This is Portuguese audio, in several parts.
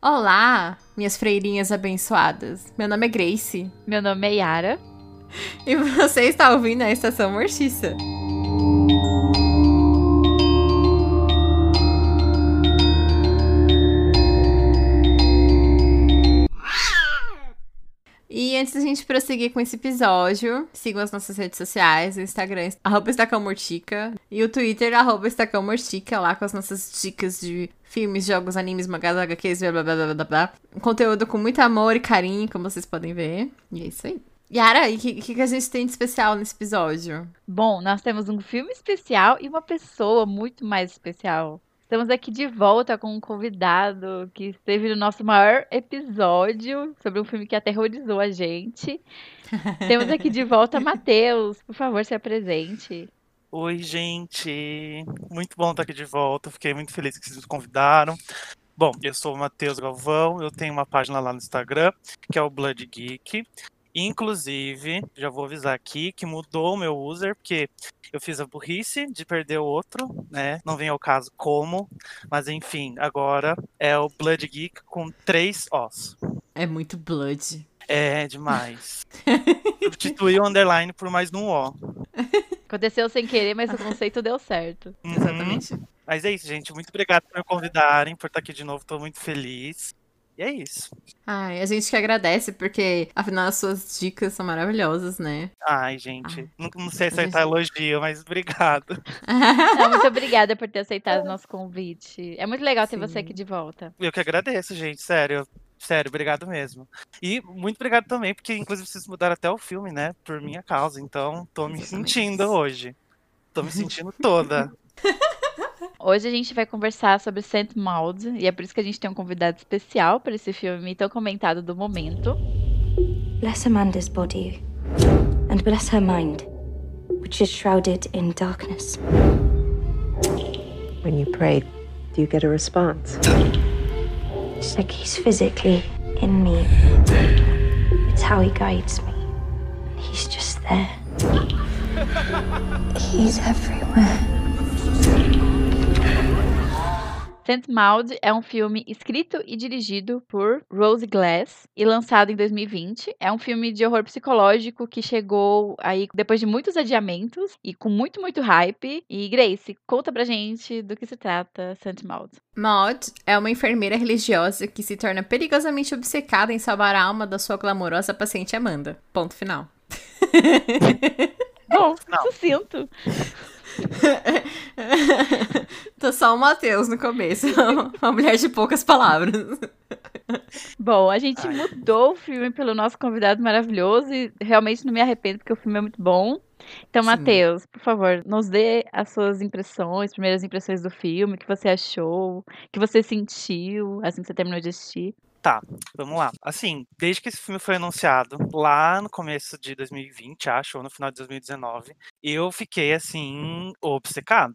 Olá, minhas freirinhas abençoadas. Meu nome é Grace. Meu nome é Yara. E você está ouvindo a Estação Mortiça. Gente prosseguir com esse episódio, sigam as nossas redes sociais, o Instagram, arroba Estacãomortica, e o Twitter, arroba Estacãomortica, lá com as nossas dicas de filmes, jogos, animes, mangás, HQs, blá blá blá blá blá conteúdo com muito amor e carinho, como vocês podem ver. E é isso aí. Yara, e o que, que a gente tem de especial nesse episódio? Bom, nós temos um filme especial e uma pessoa muito mais especial. Estamos aqui de volta com um convidado que esteve no nosso maior episódio sobre um filme que aterrorizou a gente. Temos aqui de volta Matheus. Por favor, se apresente. Oi, gente. Muito bom estar aqui de volta. Fiquei muito feliz que vocês me convidaram. Bom, eu sou o Matheus Galvão. Eu tenho uma página lá no Instagram, que é o Blood Geek. Inclusive, já vou avisar aqui que mudou o meu user, porque eu fiz a burrice de perder o outro, né? Não vem ao caso como, mas enfim, agora é o Blood Geek com três Os. É muito Blood. É demais. Substituí o underline por mais um O. Aconteceu sem querer, mas o conceito deu certo. Uhum. Exatamente. Mas é isso, gente. Muito obrigado por me convidarem, por estar aqui de novo. Estou muito feliz. E é isso. Ai, a gente que agradece, porque afinal as suas dicas são maravilhosas, né? Ai, gente. Ai, não, não sei a acertar elogio, mas obrigado. Não, muito obrigada por ter aceitado o nosso convite. É muito legal ter Sim. você aqui de volta. Eu que agradeço, gente. Sério. Sério, obrigado mesmo. E muito obrigado também, porque inclusive vocês mudaram até o filme, né? Por minha causa. Então, tô me Exatamente. sentindo hoje. Tô me sentindo toda. Hoje a gente vai conversar sobre Saint Maud e é por isso que a gente tem um convidado especial para esse filme tão comentado do momento. Bless Amanda's body and bless her mind, which is shrouded in darkness. When you pray, do you get a response? It's like he's physically in me. It's how he guides me. He's just there. He's everywhere. Saint Maud é um filme escrito e dirigido por Rose Glass e lançado em 2020. É um filme de horror psicológico que chegou aí depois de muitos adiamentos e com muito, muito hype. E Grace, conta pra gente do que se trata Saint Maud. Maud é uma enfermeira religiosa que se torna perigosamente obcecada em salvar a alma da sua glamourosa paciente Amanda. Ponto final. Bom, Não. sucinto. Tô só o Matheus no começo. Uma mulher de poucas palavras. Bom, a gente Ai. mudou o filme pelo nosso convidado maravilhoso e realmente não me arrependo porque o filme é muito bom. Então. Matheus, por favor, nos dê as suas impressões, primeiras impressões do filme, o que você achou, o que você sentiu assim que você terminou de assistir. Tá, vamos lá. Assim, desde que esse filme foi anunciado, lá no começo de 2020, acho, ou no final de 2019, eu fiquei, assim, obcecado.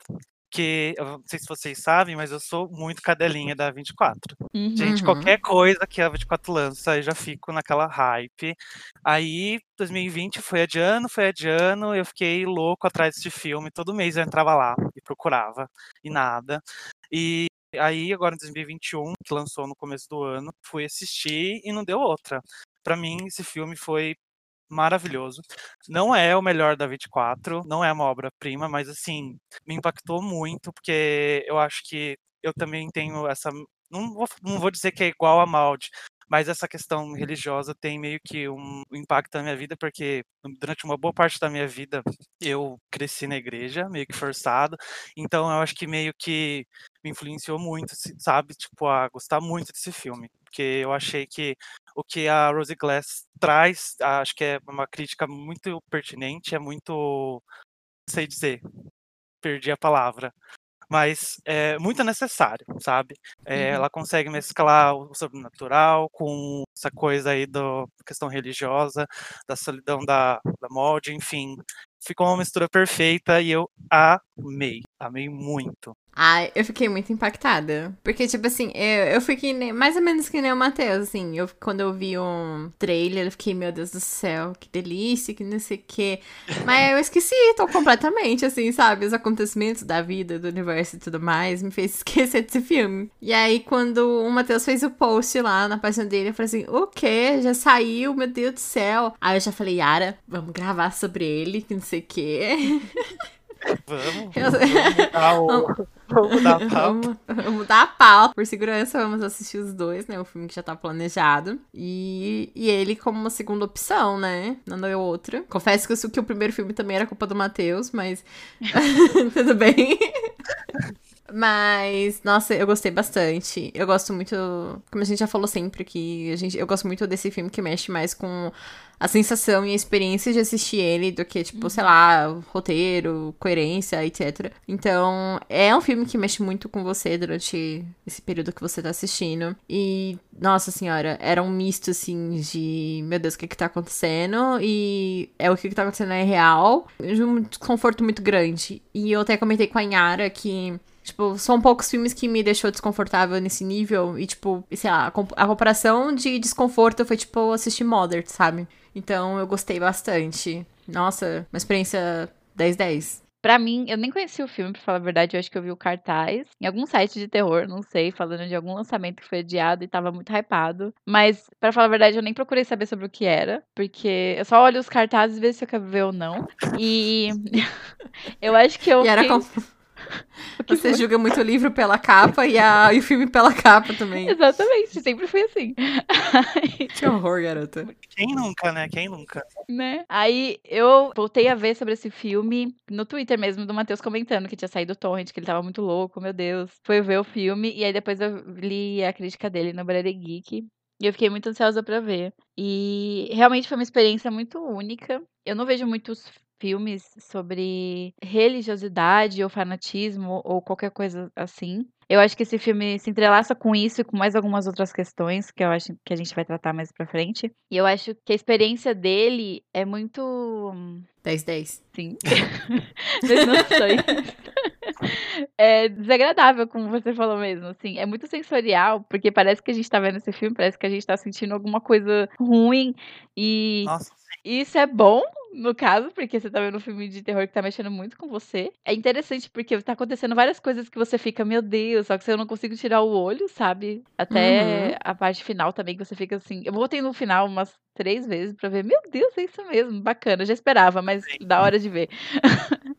Porque, eu não sei se vocês sabem, mas eu sou muito cadelinha da 24. Uhum. Gente, qualquer coisa que a 24 lança, eu já fico naquela hype. Aí, 2020 foi adiando, foi adiando, eu fiquei louco atrás desse filme. Todo mês eu entrava lá e procurava, e nada. E aí, agora em 2021, que lançou no começo do ano, fui assistir e não deu outra. Pra mim, esse filme foi maravilhoso. Não é o melhor da 24, não é uma obra-prima, mas assim, me impactou muito, porque eu acho que eu também tenho essa. Não vou, não vou dizer que é igual a Maud, mas essa questão religiosa tem meio que um impacto na minha vida, porque durante uma boa parte da minha vida eu cresci na igreja, meio que forçado, então eu acho que meio que me influenciou muito, sabe? Tipo, a gostar muito desse filme, porque eu achei que o que a Rose Glass traz, acho que é uma crítica muito pertinente, é muito. Sei dizer, perdi a palavra. Mas é muito necessário, sabe? É, Uhum. Ela consegue mesclar o sobrenatural com essa coisa aí da questão religiosa, da solidão da, da molde, enfim. Ficou uma mistura perfeita e eu amei. Amei muito. Ai, eu fiquei muito impactada. Porque, tipo assim, eu, eu fiquei ne- mais ou menos que nem o Matheus, assim. Eu, quando eu vi um trailer, eu fiquei, meu Deus do céu, que delícia, que não sei o quê. Mas eu esqueci, tô completamente, assim, sabe? Os acontecimentos da vida, do universo e tudo mais, me fez esquecer desse filme. E aí, quando o Matheus fez o post lá na página dele, eu falei assim, o quê? Já saiu? Meu Deus do céu. Aí eu já falei, Yara, vamos gravar sobre ele, que não sei o quê. Vamos, Eu- vamos mudar o. Vamos mudar a pauta. Vamos, vamos dar a pauta. Por segurança, vamos assistir os dois, né? O filme que já tá planejado. E, e ele como uma segunda opção, né? Não é outra. Confesso que, o- que o primeiro filme também era culpa do Matheus, mas. Tudo bem. Mas, nossa, eu gostei bastante. Eu gosto muito, como a gente já falou sempre aqui, a gente, eu gosto muito desse filme que mexe mais com a sensação e a experiência de assistir ele do que, tipo, sei lá, roteiro, coerência, etc. Então, é um filme que mexe muito com você durante esse período que você tá assistindo. E, nossa senhora, era um misto, assim, de, meu Deus, o que que tá acontecendo? E é o que que tá acontecendo é real, de um desconforto muito grande. E eu até comentei com a Inhara que Tipo, são poucos filmes que me deixou desconfortável nesse nível. E, tipo, sei lá, a, comp- a comparação de desconforto foi, tipo, assistir Mother, sabe? Então eu gostei bastante. Nossa, uma experiência 10-10. Pra mim, eu nem conheci o filme, pra falar a verdade. Eu acho que eu vi o cartaz em algum site de terror, não sei, falando de algum lançamento que foi adiado e tava muito hypado. Mas, pra falar a verdade, eu nem procurei saber sobre o que era, porque eu só olho os cartazes e vejo se eu quero ver ou não. E eu acho que eu. E era fiquei- como. Você julga muito o livro pela capa e, a, e o filme pela capa também. Exatamente, sempre fui assim. Aí, Que horror, garota. Quem nunca, né? Quem nunca? né? Aí eu voltei a ver sobre esse filme no Twitter mesmo do Matheus comentando que tinha saído o torrent, que ele tava muito louco, meu Deus. Foi ver o filme e aí depois eu li a crítica dele no Brother Geek. E eu fiquei muito ansiosa pra ver. E realmente foi uma experiência muito única. Eu não vejo muitos filmes sobre religiosidade ou fanatismo ou qualquer coisa assim. Eu acho que esse filme se entrelaça com isso e com mais algumas outras questões que eu acho que a gente vai tratar mais pra frente. E eu acho que a experiência dele é muito 10-10. Sim. Mas não sei. É desagradável, como você falou mesmo, assim. É muito sensorial, porque parece que a gente tá vendo esse filme, parece que a gente tá sentindo alguma coisa ruim. E Nossa, isso é bom, no caso, porque você tá vendo um filme de terror que tá mexendo muito com você. É interessante porque tá acontecendo várias coisas que você fica, meu Deus, só que eu não consigo tirar o olho, sabe? Até Uhum. a parte final também, que você fica assim. Eu voltei no final umas três vezes pra ver, meu Deus, é isso mesmo, bacana. Eu já esperava, mas da hora de ver.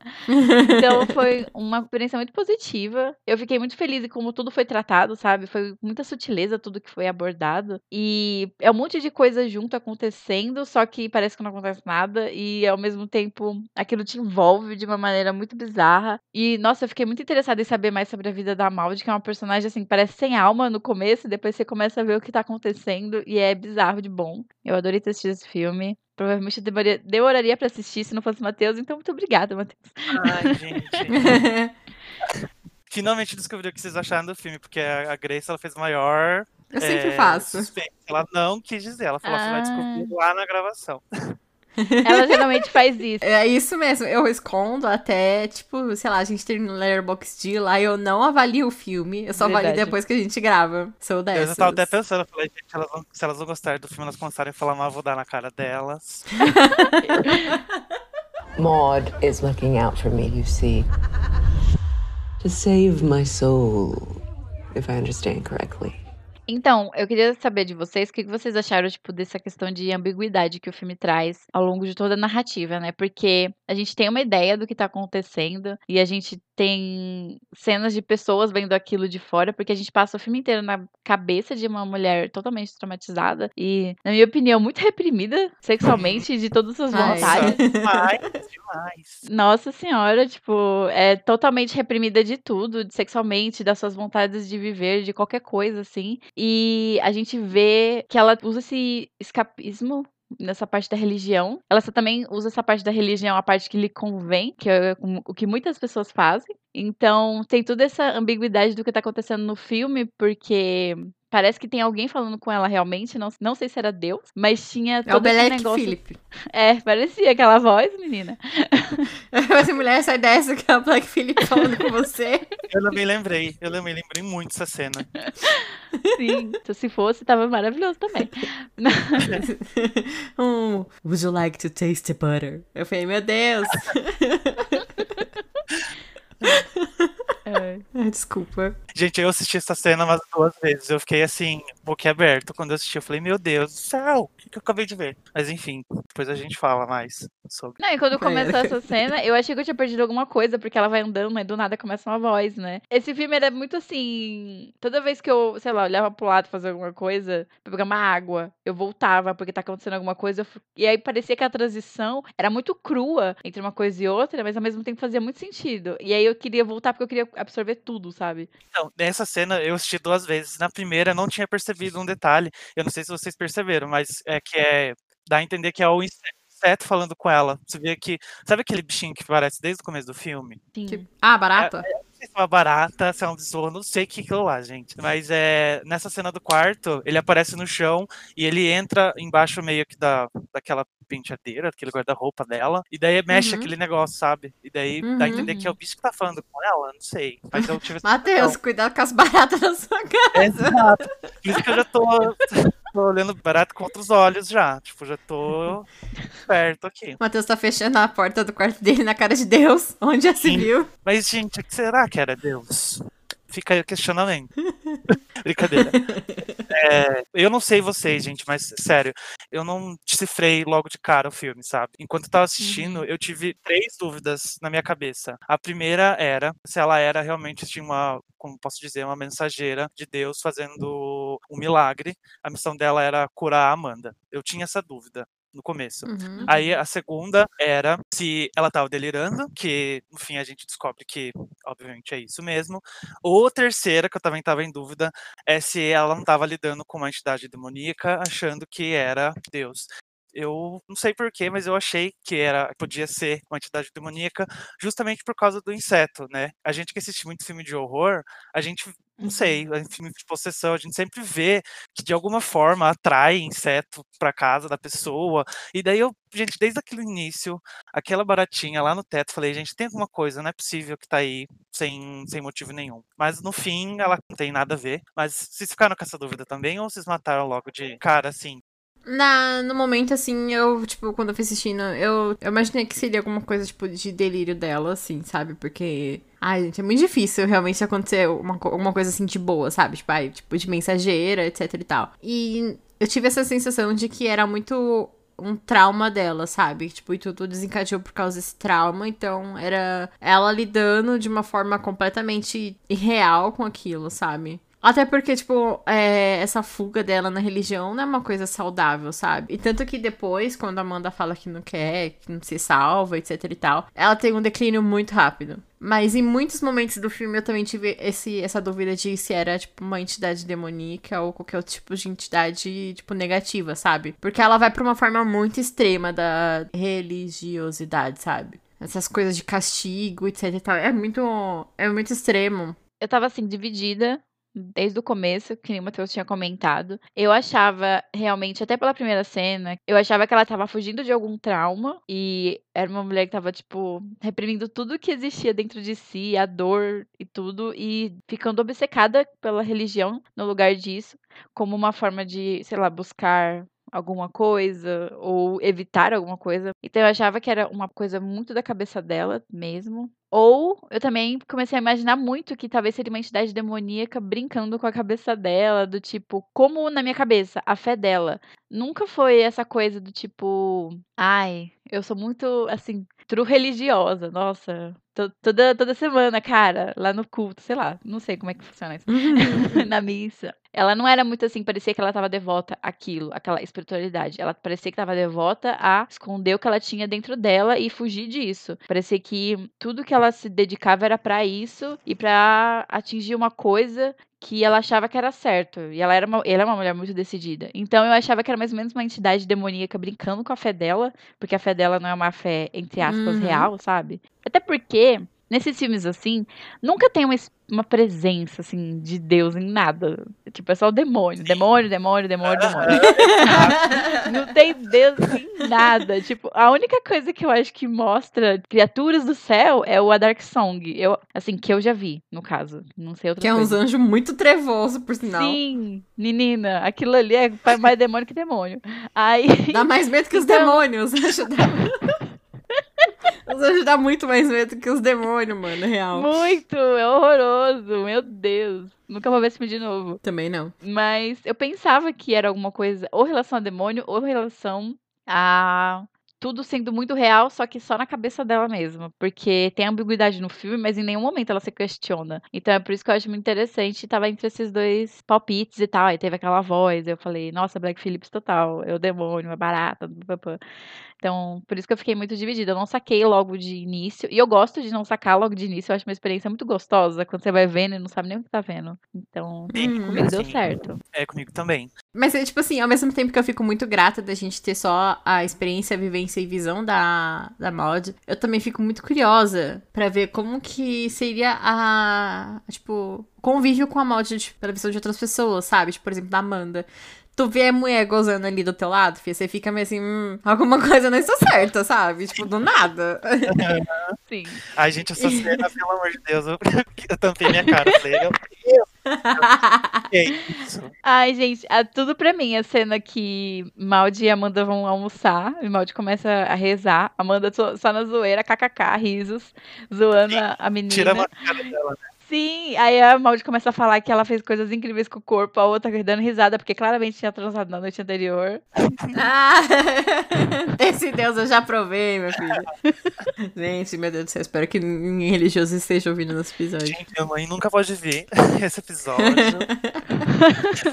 Então foi uma experiência muito positiva. Eu fiquei muito feliz em como tudo foi tratado, sabe? Foi muita sutileza tudo que foi abordado. E é um monte de coisa junto acontecendo, só que parece que não acontece nada. E ao mesmo tempo aquilo te envolve de uma maneira muito bizarra. E nossa, eu fiquei muito interessada em saber mais sobre a vida da Maldi, que é uma personagem assim, parece sem alma no começo, e depois você começa a ver o que tá acontecendo. E é bizarro de bom. Eu adorei ter assistido esse filme. Provavelmente eu demoraria, demoraria pra assistir se não fosse o Matheus, então muito obrigada, Matheus. ai, gente. Finalmente descobri o que vocês acharam do filme, porque a Grace ela fez o maior. Eu sempre é, faço. suspense. Ela não quis dizer, ela falou que você vai descobrir lá na gravação. Ela geralmente faz isso. É isso mesmo, eu escondo até, tipo, sei lá, a gente termina o Letterboxd lá e eu não avalio o filme, eu só avalio depois que a gente grava. Sou Eu dessas. já tava até pensando, eu falei, gente, elas vão- se elas não gostarem do filme, elas começarem a falar mal, eu vou dar na cara delas. Maud is looking out for me, you see. To save my soul, if I understand correctly. Então, eu queria saber de vocês o que vocês acharam, tipo, dessa questão de ambiguidade que o filme traz ao longo de toda a narrativa, né? Porque a gente tem uma ideia do que tá acontecendo e a gente tem cenas de pessoas vendo aquilo de fora, porque a gente passa o filme inteiro na cabeça de uma mulher totalmente traumatizada e, na minha opinião, muito reprimida sexualmente de todas as Ai. vontades. Demais, demais. Nossa senhora, tipo, é totalmente reprimida de tudo, sexualmente, das suas vontades de viver, de qualquer coisa, assim. E a gente vê que ela usa esse escapismo nessa parte da religião. Ela também usa essa parte da religião, a parte que lhe convém, que é o que muitas pessoas fazem. Então, tem toda essa ambiguidade do que tá acontecendo no filme, porque parece que tem alguém falando com ela realmente, não, não sei se era Deus, mas tinha todo É o esse Belek negócio. Philip. É, parecia aquela voz, menina. Essa mulher sai dessa que é o Black Philip falando com você. Eu também lembrei, eu também lembrei muito dessa cena. Sim, então, se fosse, tava maravilhoso também. um, would you like to taste the butter? Eu falei, meu Deus. É. Ai, Desculpa. Gente, eu assisti essa cena umas duas vezes. Eu fiquei assim, boquiaberto quando eu assisti. Eu falei, meu Deus do céu, o que, que eu acabei de ver? Mas enfim, depois a gente fala mais sobre. Não, e quando começou essa cena, eu achei que eu tinha perdido alguma coisa, porque ela vai andando, mas do nada começa uma voz, né? Esse filme era muito assim. Toda vez que eu, sei lá, olhava pro lado fazer alguma coisa, pra pegar uma água, eu voltava, porque tá acontecendo alguma coisa. E aí parecia que a transição era muito crua entre uma coisa e outra, mas ao mesmo tempo fazia muito sentido. E aí eu queria voltar porque eu queria absorver tudo, sabe? Então, nessa cena eu assisti duas vezes. Na primeira eu não tinha percebido um detalhe. Eu não sei se vocês perceberam, mas é que é. Dá a entender que é o inse- inseto falando com ela. Você vê que. Sabe aquele bichinho que aparece desde o começo do filme? Sim. Ah, barata? Sei se é uma barata, se é um besouro, não sei o que que é lá, gente. Mas é, nessa cena do quarto, ele aparece no chão e ele entra embaixo meio que da, daquela penteadeira, aquele guarda-roupa dela, e daí mexe Uhum. aquele negócio, sabe? E daí dá a Uhum. entender que é o bicho que tá falando com ela, não sei. Mas eu tive Matheus, cuidado com as baratas na sua casa. Exato. Por isso que eu já tô, tô olhando barato com outros olhos já. Tipo, já tô perto aqui. Matheus tá fechando a porta do quarto dele na cara de Deus. Onde já se Sim. viu? Mas, gente, o que será que era Deus? Fica aí o questionamento. Brincadeira. É, eu não sei vocês, gente, mas sério, eu não decifrei logo de cara o filme, sabe? Enquanto eu tava assistindo, eu tive três dúvidas na minha cabeça. A primeira era se ela era realmente tinha uma, como posso dizer, uma mensageira de Deus fazendo um milagre. A missão dela era curar a Amanda. Eu tinha essa dúvida no começo. Uhum. Aí a segunda era se ela tava delirando, que no fim a gente descobre que, obviamente, é isso mesmo. Ou a terceira, que eu também tava em dúvida, é se ela não tava lidando com uma entidade demoníaca, achando que era Deus. Eu não sei porquê, mas eu achei que era podia ser uma entidade demoníaca justamente por causa do inseto, né? A gente que assiste muito filme de horror, a gente, não sei, em filme de possessão, a gente sempre vê que de alguma forma atrai inseto pra casa da pessoa. E daí eu, gente, desde aquele início, aquela baratinha lá no teto, falei, gente, tem alguma coisa, não é possível que tá aí sem, sem motivo nenhum. Mas no fim, ela não tem nada a ver. Mas vocês ficaram com essa dúvida também, ou vocês mataram logo de cara, assim? Na, no momento, assim, eu, tipo, quando eu fui assistindo, eu, eu imaginei que seria alguma coisa, tipo, de delírio dela, assim, sabe? Porque. Ai, gente, é muito difícil realmente acontecer uma, alguma coisa assim de boa, sabe? Tipo, ai, tipo, de mensageira, etc e tal. E eu tive essa sensação de que era muito um trauma dela, sabe? Tipo, e tudo desencadeou por causa desse trauma. Então, era ela lidando de uma forma completamente irreal com aquilo, sabe? Até porque, tipo, é, essa fuga dela na religião não é uma coisa saudável, sabe? E tanto que depois, quando a Amanda fala que não quer, que não se salva, etc e tal, ela tem um declínio muito rápido. Mas em muitos momentos do filme eu também tive esse, essa dúvida de se era, tipo, uma entidade demoníaca ou qualquer outro tipo de entidade, tipo, negativa, sabe? Porque ela vai pra uma forma muito extrema da religiosidade, sabe? Essas coisas de castigo, etc e tal. É muito, é muito extremo. Eu tava assim, dividida desde o começo, que nem o Matheus tinha comentado. Eu achava realmente, até pela primeira cena, eu achava que ela tava fugindo de algum trauma e era uma mulher que tava, tipo, reprimindo tudo que existia dentro de si, a dor e tudo, e ficando obcecada pela religião no lugar disso, como uma forma de, sei lá, buscar alguma coisa ou evitar alguma coisa. Então eu achava que era uma coisa muito da cabeça dela mesmo. Ou eu também comecei a imaginar muito que talvez seria uma entidade demoníaca brincando com a cabeça dela, do tipo, como na minha cabeça, a fé dela nunca foi essa coisa do tipo, ai, eu sou muito assim, true religiosa, nossa, to- toda toda semana, cara, lá no culto, sei lá, não sei como é que funciona isso. na missa. Ela não era muito assim, parecia que ela estava devota àquilo, àquela espiritualidade. Ela parecia que estava devota a esconder o que ela tinha dentro dela e fugir disso. Parecia que tudo que ela se dedicava era para isso e para atingir uma coisa que ela achava que era certo. E ela era uma, ela é uma mulher muito decidida. Então eu achava que era mais ou menos uma entidade demoníaca brincando com a fé dela, porque a fé dela não é uma fé, entre aspas, Uhum. real, sabe? Até porque nesses filmes assim, nunca tem uma, uma presença, assim, de Deus em nada. Tipo, é só o demônio. Demônio, demônio, demônio, demônio. Não tem Deus em nada. Tipo, a única coisa que eu acho que mostra criaturas do céu é o A Dark Song. Eu, assim, que eu já vi, no caso. Não sei outra Que é uns anjos muito trevoso, por sinal. Sim, menina, aquilo ali é mais demônio que demônio. Aí, Dá mais medo que os Então- demônios. Os anjos dá... Os anjos dá muito mais medo que os demônios, mano, real. muito, é horroroso, meu Deus. Nunca vou ver esse filme de novo. Também não. Mas eu pensava que era alguma coisa, ou relação a demônio, ou relação a tudo sendo muito real, só que só na cabeça dela mesma. Porque tem ambiguidade no filme, mas em nenhum momento ela se questiona. Então é por isso que eu acho muito interessante. Tava entre esses dois palpites e tal. Aí teve aquela voz. Eu falei, nossa, Black Phillips total. É o demônio, é barata. papapá. Então, por isso que eu fiquei muito dividida. Eu não saquei logo de início. E eu gosto de não sacar logo de início. Eu acho uma experiência muito gostosa. Quando você vai vendo e não sabe nem o que tá vendo. Então, Hum, comigo deu certo. É comigo também. Mas é tipo assim, ao mesmo tempo que eu fico muito grata da gente ter só a experiência, a vivência e visão da, da mod, eu também fico muito curiosa pra ver como que seria a, tipo, convívio com a mod tipo, pela visão de outras pessoas, sabe? Tipo, por exemplo, da Amanda. Tu vê a mulher gozando ali do teu lado, filha, você fica meio assim, hum, alguma coisa não está certa, sabe? Tipo, do nada. Sim. Ai, gente, essa cena, pelo amor de Deus, eu, eu tampei minha cara. Falei, isso? Ai, gente, é tudo pra mim. A cena que Maldi e Amanda vão almoçar, e Maldi começa a rezar, Amanda só, só na zoeira, kkk, risos, zoando a, a menina. Tira uma cara dela, né? Sim, aí a Maldi começa a falar que ela fez coisas incríveis com o corpo, a outra dando risada, porque claramente tinha transado na noite anterior. Ah, esse Deus eu já provei, meu filho. Gente, meu Deus do céu, espero que ninguém religioso esteja ouvindo nesse episódio. Gente, minha mãe nunca pode ver esse episódio.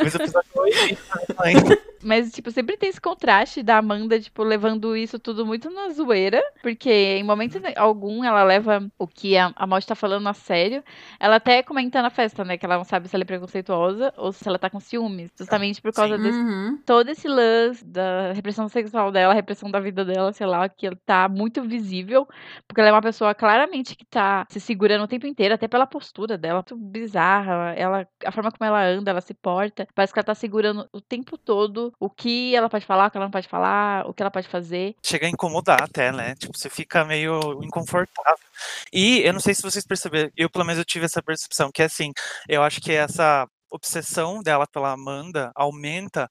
Esse episódio foi mãe. Mas, tipo, sempre tem esse contraste da Amanda, tipo, levando isso tudo muito na zoeira. Porque em momento algum ela leva o que a, a Maldi tá falando a sério. Ela até comenta na festa, né? Que ela não sabe se ela é preconceituosa ou se ela tá com ciúmes. Justamente por causa Sim. desse Uhum. todo esse lance da repressão sexual dela, repressão da vida dela, sei lá, que tá muito visível, porque ela é uma pessoa claramente que tá se segurando o tempo inteiro, até pela postura dela, muito bizarra, ela, a forma como ela anda, ela se porta, parece que ela tá segurando o tempo todo o que ela pode falar, o que ela não pode falar, o que ela pode fazer. Chega a incomodar até, né? Tipo, você fica meio inconfortável. E eu não sei se vocês perceberam, eu pelo menos eu tive essa percepção, que é assim, eu acho que essa obsessão dela pela Amanda aumenta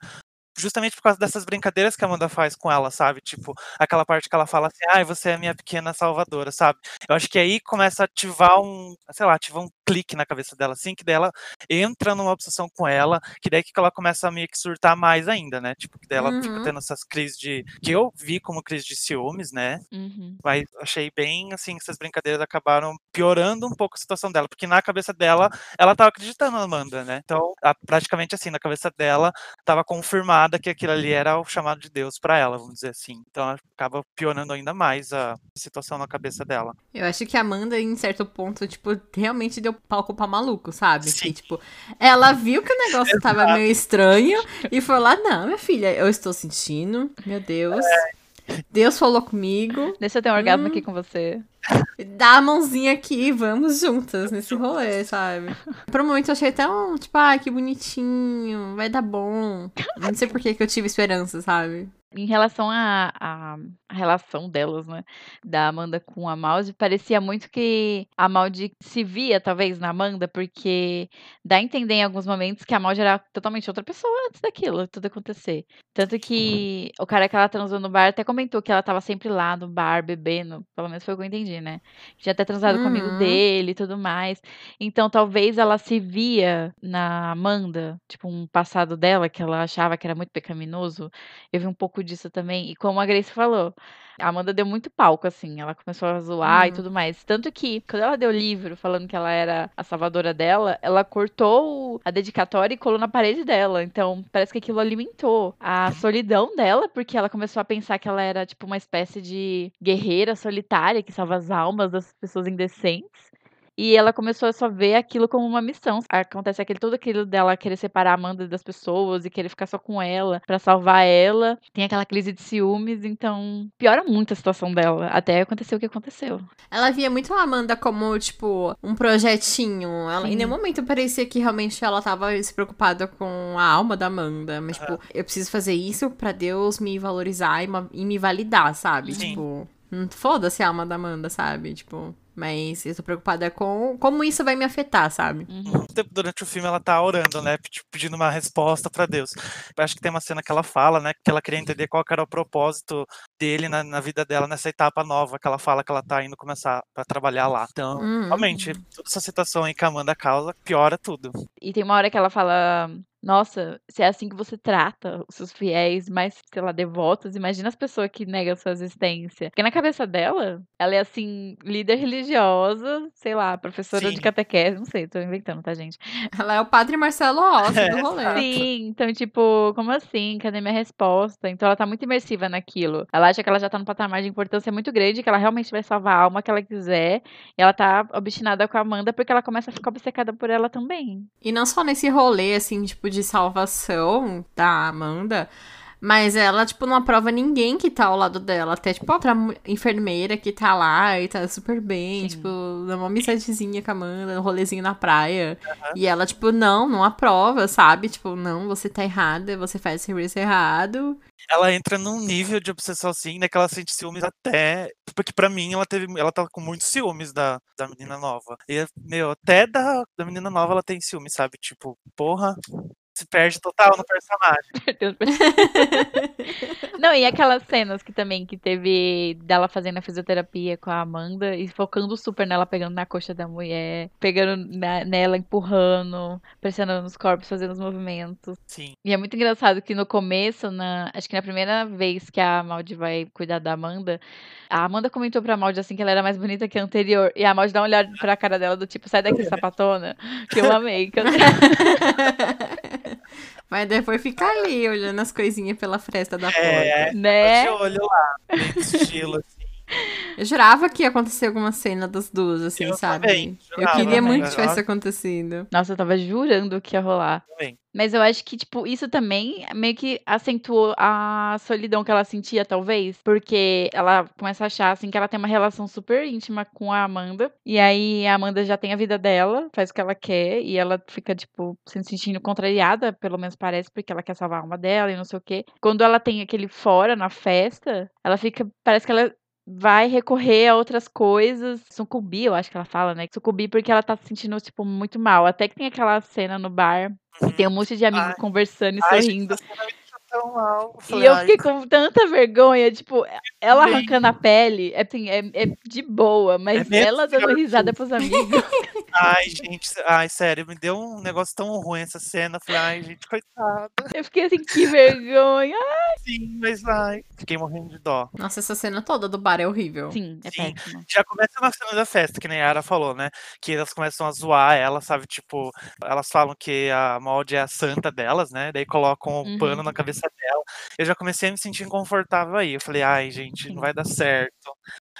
justamente por causa dessas brincadeiras que a Amanda faz com ela, sabe? Tipo, aquela parte que ela fala assim, ai, você é minha pequena salvadora, sabe? Eu acho que aí começa a ativar um, sei lá, ativar um clique na cabeça dela, assim, que daí ela entra numa obsessão com ela, que daí que ela começa a meio que surtar mais ainda, né? Tipo, que daí ela fica Uhum. tendo essas crises de, que eu vi como crise de ciúmes, né? Uhum. Mas achei bem, assim, que essas brincadeiras acabaram piorando um pouco a situação dela, porque na cabeça dela, ela tava acreditando na Amanda, né? Então, a- praticamente assim, na cabeça dela, tava confirmada que aquilo ali era o chamado de Deus pra ela, vamos dizer assim. Então, acaba piorando ainda mais a situação na cabeça dela. Eu acho que a Amanda, em certo ponto, tipo, realmente deu palco pra maluco, sabe? Sim. Que, tipo, ela viu que o negócio tava meio estranho e foi lá, não, minha filha, eu estou sentindo, meu Deus. Deus falou comigo. Deixa eu ter um orgasmo Hum. aqui com você. Dá a mãozinha aqui e vamos juntas nesse rolê, sabe? Por um momento eu achei tão, tipo, ai, que bonitinho, vai dar bom. Não sei por que que eu tive esperança, sabe? Em relação à à- à relação delas, né? Da Amanda com a Maldi, parecia muito que a Maldi se via, talvez, na Amanda, porque dá a entender em alguns momentos que a Maldi era totalmente outra pessoa antes daquilo, tudo acontecer. Tanto que o cara que ela transou no bar até comentou que ela tava sempre lá no bar, bebendo. Pelo menos foi o que eu entendi, né? Tinha até transado com o amigo Uhum. dele e tudo mais. Então, talvez ela se via na Amanda, tipo, um passado dela que ela achava que era muito pecaminoso. Eu vi um pouco disso também. E como a Grace falou, a Amanda deu muito palco, assim. Ela começou a zoar e Uhum. tudo mais. Tanto que, quando ela deu o livro falando que ela era a salvadora dela, ela cortou a dedicatória e colou na parede dela. Então, parece que aquilo alimentou a solidão dela, porque ela começou a pensar que ela era, tipo, uma espécie de guerreira solitária que salva as almas das pessoas indecentes. E ela começou a só ver aquilo como uma missão. Acontece aquele, tudo aquilo dela querer separar a Amanda das pessoas e querer ficar só com ela para salvar ela. Tem aquela crise de ciúmes, então piora muito a situação dela. Até acontecer o que aconteceu. Ela via muito a Amanda como, tipo, um projetinho. Ela, em nenhum momento parecia que realmente ela tava se preocupada com a alma da Amanda. Mas, tipo, eu preciso fazer isso pra Deus me valorizar e, e me validar, sabe? Sim. Tipo, foda-se a alma da Amanda, sabe? Tipo, mas eu tô preocupada com como isso vai me afetar, sabe? Muito tempo durante o filme ela tá orando, né? tipo, Pedindo uma resposta pra Deus. Eu acho que tem uma cena que ela fala, né? Que ela queria entender qual era o propósito dele na, na vida dela, nessa etapa nova que ela fala que ela tá indo começar pra trabalhar lá. Então, Hum. realmente, toda essa situação aí que a Amanda causa piora tudo. E tem uma hora que ela fala. Nossa, se é assim que você trata os seus fiéis mais, sei lá, devotos, imagina as pessoas que negam sua existência. Porque na cabeça dela, ela é assim, líder religiosa, sei lá, professora Sim. de catequese, não sei, tô inventando, tá, gente? Ela é o padre Marcelo Rossi É, do rolê. Sim, então, tipo, como assim? Cadê minha resposta? Então ela tá muito imersiva naquilo. Ela acha que ela já tá num patamar de importância muito grande, que ela realmente vai salvar a alma que ela quiser. E ela tá obstinada com a Amanda porque ela começa a ficar obcecada por ela também. E não só nesse rolê, assim, tipo, de salvação da Amanda, mas ela, tipo, não aprova ninguém que tá ao lado dela. Até, tipo, a outra enfermeira que tá lá e tá super bem, Sim. tipo, numa amizadezinha com a Amanda, no rolezinho na praia. E ela, tipo, não, não aprova, sabe? Tipo, não, você tá errada, você faz serviço errado. Ela entra num nível de obsessão assim, né? Que ela sente ciúmes até. Porque pra mim ela teve. Ela tá com muitos ciúmes da, da menina nova. E, meu, até da, da menina nova ela tem ciúmes, sabe? Tipo, porra. Se perde total no personagem. Não, e aquelas cenas que também que teve dela fazendo a fisioterapia com a Amanda e focando super nela, pegando na coxa da mulher, pegando na- nela, empurrando, pressionando nos corpos, fazendo os movimentos. Sim. E é muito engraçado que no começo, na, acho que na primeira vez que a Maldi vai cuidar da Amanda, a Amanda comentou pra Maldi assim que ela era mais bonita que a anterior. E a Maldi dá um olhar pra cara dela do tipo, sai daqui, sapatona. Que eu amei. Que eu... Mas depois fica ali, olhando as coisinhas pela fresta da porta. É, né? de olho lá, estilo, assim. Eu jurava que ia acontecer alguma cena das duas, assim, Eu sabe? também, eu jurava queria também. muito que tivesse acontecido. Nossa, eu tava jurando que ia rolar. Também. Mas eu acho que, tipo, isso também meio que acentuou a solidão que ela sentia, talvez. Porque ela começa a achar, assim, que ela tem uma relação super íntima com a Amanda. E aí a Amanda já tem a vida dela, faz o que ela quer. E ela fica, tipo, se sentindo contrariada, pelo menos parece, porque ela quer salvar a alma dela e não sei o quê. Quando ela tem aquele fora na festa, ela fica. Parece que ela vai recorrer a outras coisas. Sucumbir, eu acho que ela fala, né? Sucumbir porque ela tá se sentindo, tipo, muito mal. Até que tem aquela cena no bar que tem um monte de amigos Ai. conversando e Ai, sorrindo. gente, tão mal. E eu ai, fiquei com tanta vergonha, tipo, ela arrancando a pele, é, assim, é, é de boa, mas mesmo, ela dando risada pros amigos. Ai, gente, ai, sério, me deu um negócio tão ruim essa cena. Falei, ai, gente, coitada. Eu fiquei assim, que vergonha. Sim, mas ai. Fiquei morrendo de dó. Nossa, essa cena toda do bar é horrível. Sim, é Sim. péssimo. Já começa na cena da festa, que nem a Yara falou, né? Que elas começam a zoar ela, sabe? Tipo, elas falam que a Molde é a santa delas, né? Daí colocam o Uhum. pano na cabeça dela. Eu já comecei a me sentir inconfortável aí. Eu falei, ai, gente, não vai dar certo.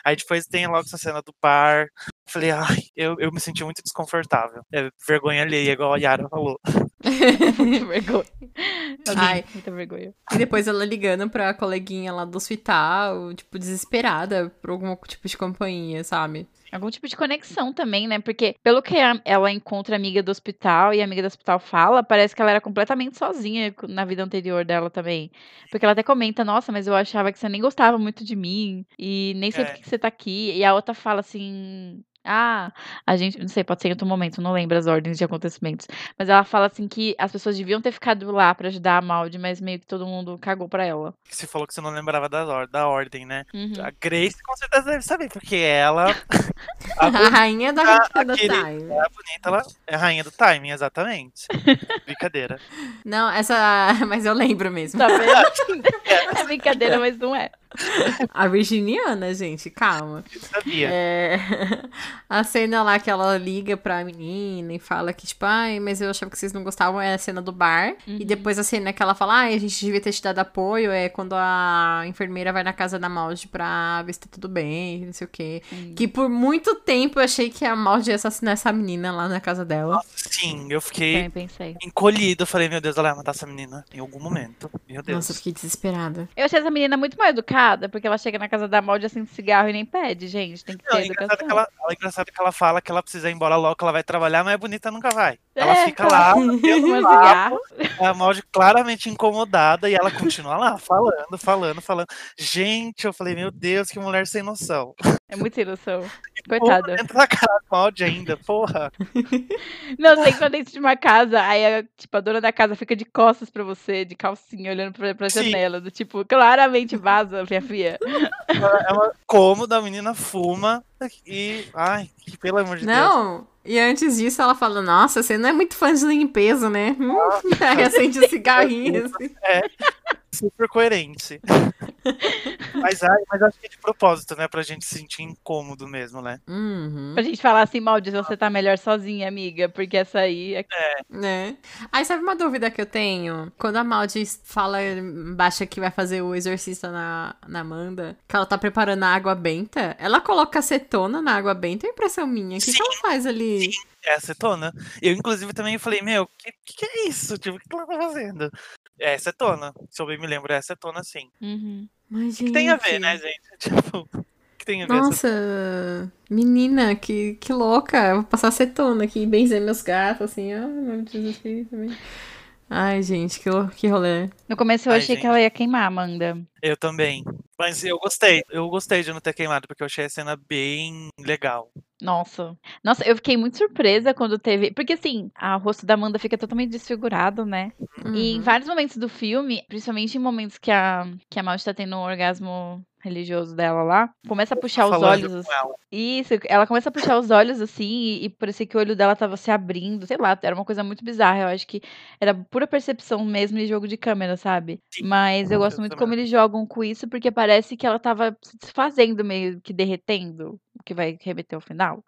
Aí depois tem logo essa cena do. Eu falei, ai, eu, eu me senti muito desconfortável. É vergonha alheia, igual a Yara falou. Muita vergonha. Ai. Muita vergonha. E depois ela ligando pra coleguinha lá do hospital, tipo, desesperada por algum tipo de companhia, sabe? Algum tipo de conexão também, né? Porque pelo que a- ela encontra a amiga do hospital e a amiga do hospital fala, parece que ela era completamente sozinha na vida anterior dela também. Porque ela até comenta, nossa, mas eu achava que você nem gostava muito de mim e nem sei É. por que você tá aqui. E a outra fala assim. Ah, a gente, não sei, pode ser em outro momento, não lembro as ordens de acontecimentos. Mas ela fala assim que as pessoas deviam ter ficado lá pra ajudar a Maldi, mas meio que todo mundo cagou pra ela. Você falou que você não lembrava da, or da ordem, né? Uhum. A Grace com certeza deve saber, porque ela. A, A rainha da, Ah, da aquele- time. a bonita, ela é a rainha do timing, exatamente. Brincadeira. Não, essa. Mas eu lembro mesmo. Tá vendo? É brincadeira, mas não é. A virginiana, gente, calma. Eu sabia. É, a cena lá que ela liga pra menina e fala que, tipo, ai, mas eu achava que vocês não gostavam, é a cena do bar. E depois a cena que ela fala, ai, a gente devia ter te dado apoio, é quando a enfermeira vai na casa da Maud pra ver se tá tudo bem, não sei o quê. Que por muito tempo eu achei que a Maud ia assassinar essa menina lá na casa dela. Sim, eu fiquei pensei. encolhido. Eu falei, meu Deus, ela vai matar essa menina em algum momento. Meu Deus. Nossa, eu fiquei desesperada. Eu achei essa menina muito mal educada, porque ela chega na casa da Maldi assim de cigarro e nem pede, gente. Tem que Não, ter é engraçado, educação. que ela, é engraçado que ela fala que ela precisa ir embora logo, que ela vai trabalhar, mas a bonita nunca vai. Ela É, fica lá, batendo cigarro. papo, a Maldi claramente incomodada e ela continua lá, falando, falando, falando. Gente, eu falei, meu Deus, que mulher sem noção. É muito sem noção. Coitada. Entra na cara da Maldi ainda, porra. Não, tem que ir dentro de uma casa, aí a, tipo, a dona da casa fica de costas pra você, de calcinha, olhando pra, pra Sim. janela, do tipo, claramente vaza, minha filha. É uma cômoda, a menina fuma e. Ai, que pelo amor de Deus. Não, e antes disso ela fala, nossa, você não é muito fã de limpeza, né? Hum, Aí acende o cigarrinho, assim. Super coerente. Mas, mas acho que é de propósito, né? Pra gente se sentir incômodo mesmo, né? Uhum. Pra gente falar assim, Maldi, você tá melhor sozinha, amiga, porque essa aí é Né? Aí sabe uma dúvida que eu tenho? Quando a Maldi fala, baixa que vai fazer o exorcista na, na Amanda, que ela tá preparando a água benta, ela coloca acetona na água benta, é impressão minha. O que, que Sim. ela faz ali? É acetona. Eu, inclusive, também falei, meu, o que, que, que é isso? Tipo, o que ela tá fazendo? É acetona. Se eu bem me lembro, é acetona sim. Uhum. Mas, O que tem a ver, gente, né, gente? Tipo, o que tem a ver? essa- Nossa, menina, que, que louca. Eu vou passar acetona aqui, benzer meus gatos, assim. Ai, meu Deus, assim, também. Ai, gente, que, que rolê. No começo eu Ai, achei gente. que ela ia queimar, Amanda. Eu também. Mas eu gostei. Eu gostei de não ter queimado, porque eu achei a cena bem legal. Nossa. Nossa, eu fiquei muito surpresa quando teve. Porque assim, a rosto da Amanda fica totalmente desfigurado, né? E em Uhum. vários momentos do filme, principalmente em momentos que a, que a Mal tá tendo um orgasmo religioso dela lá, começa a puxar os olhos. assim- ela. Isso, ela começa a puxar os olhos assim e, e parecia que o olho dela tava se abrindo, sei lá, era uma coisa muito bizarra. Eu acho que era pura percepção mesmo de jogo de câmera, sabe? Sim, Mas eu eu gosto muito como também. eles jogam com isso, porque parece que ela tava se desfazendo, meio que derretendo, o que vai remeter ao final.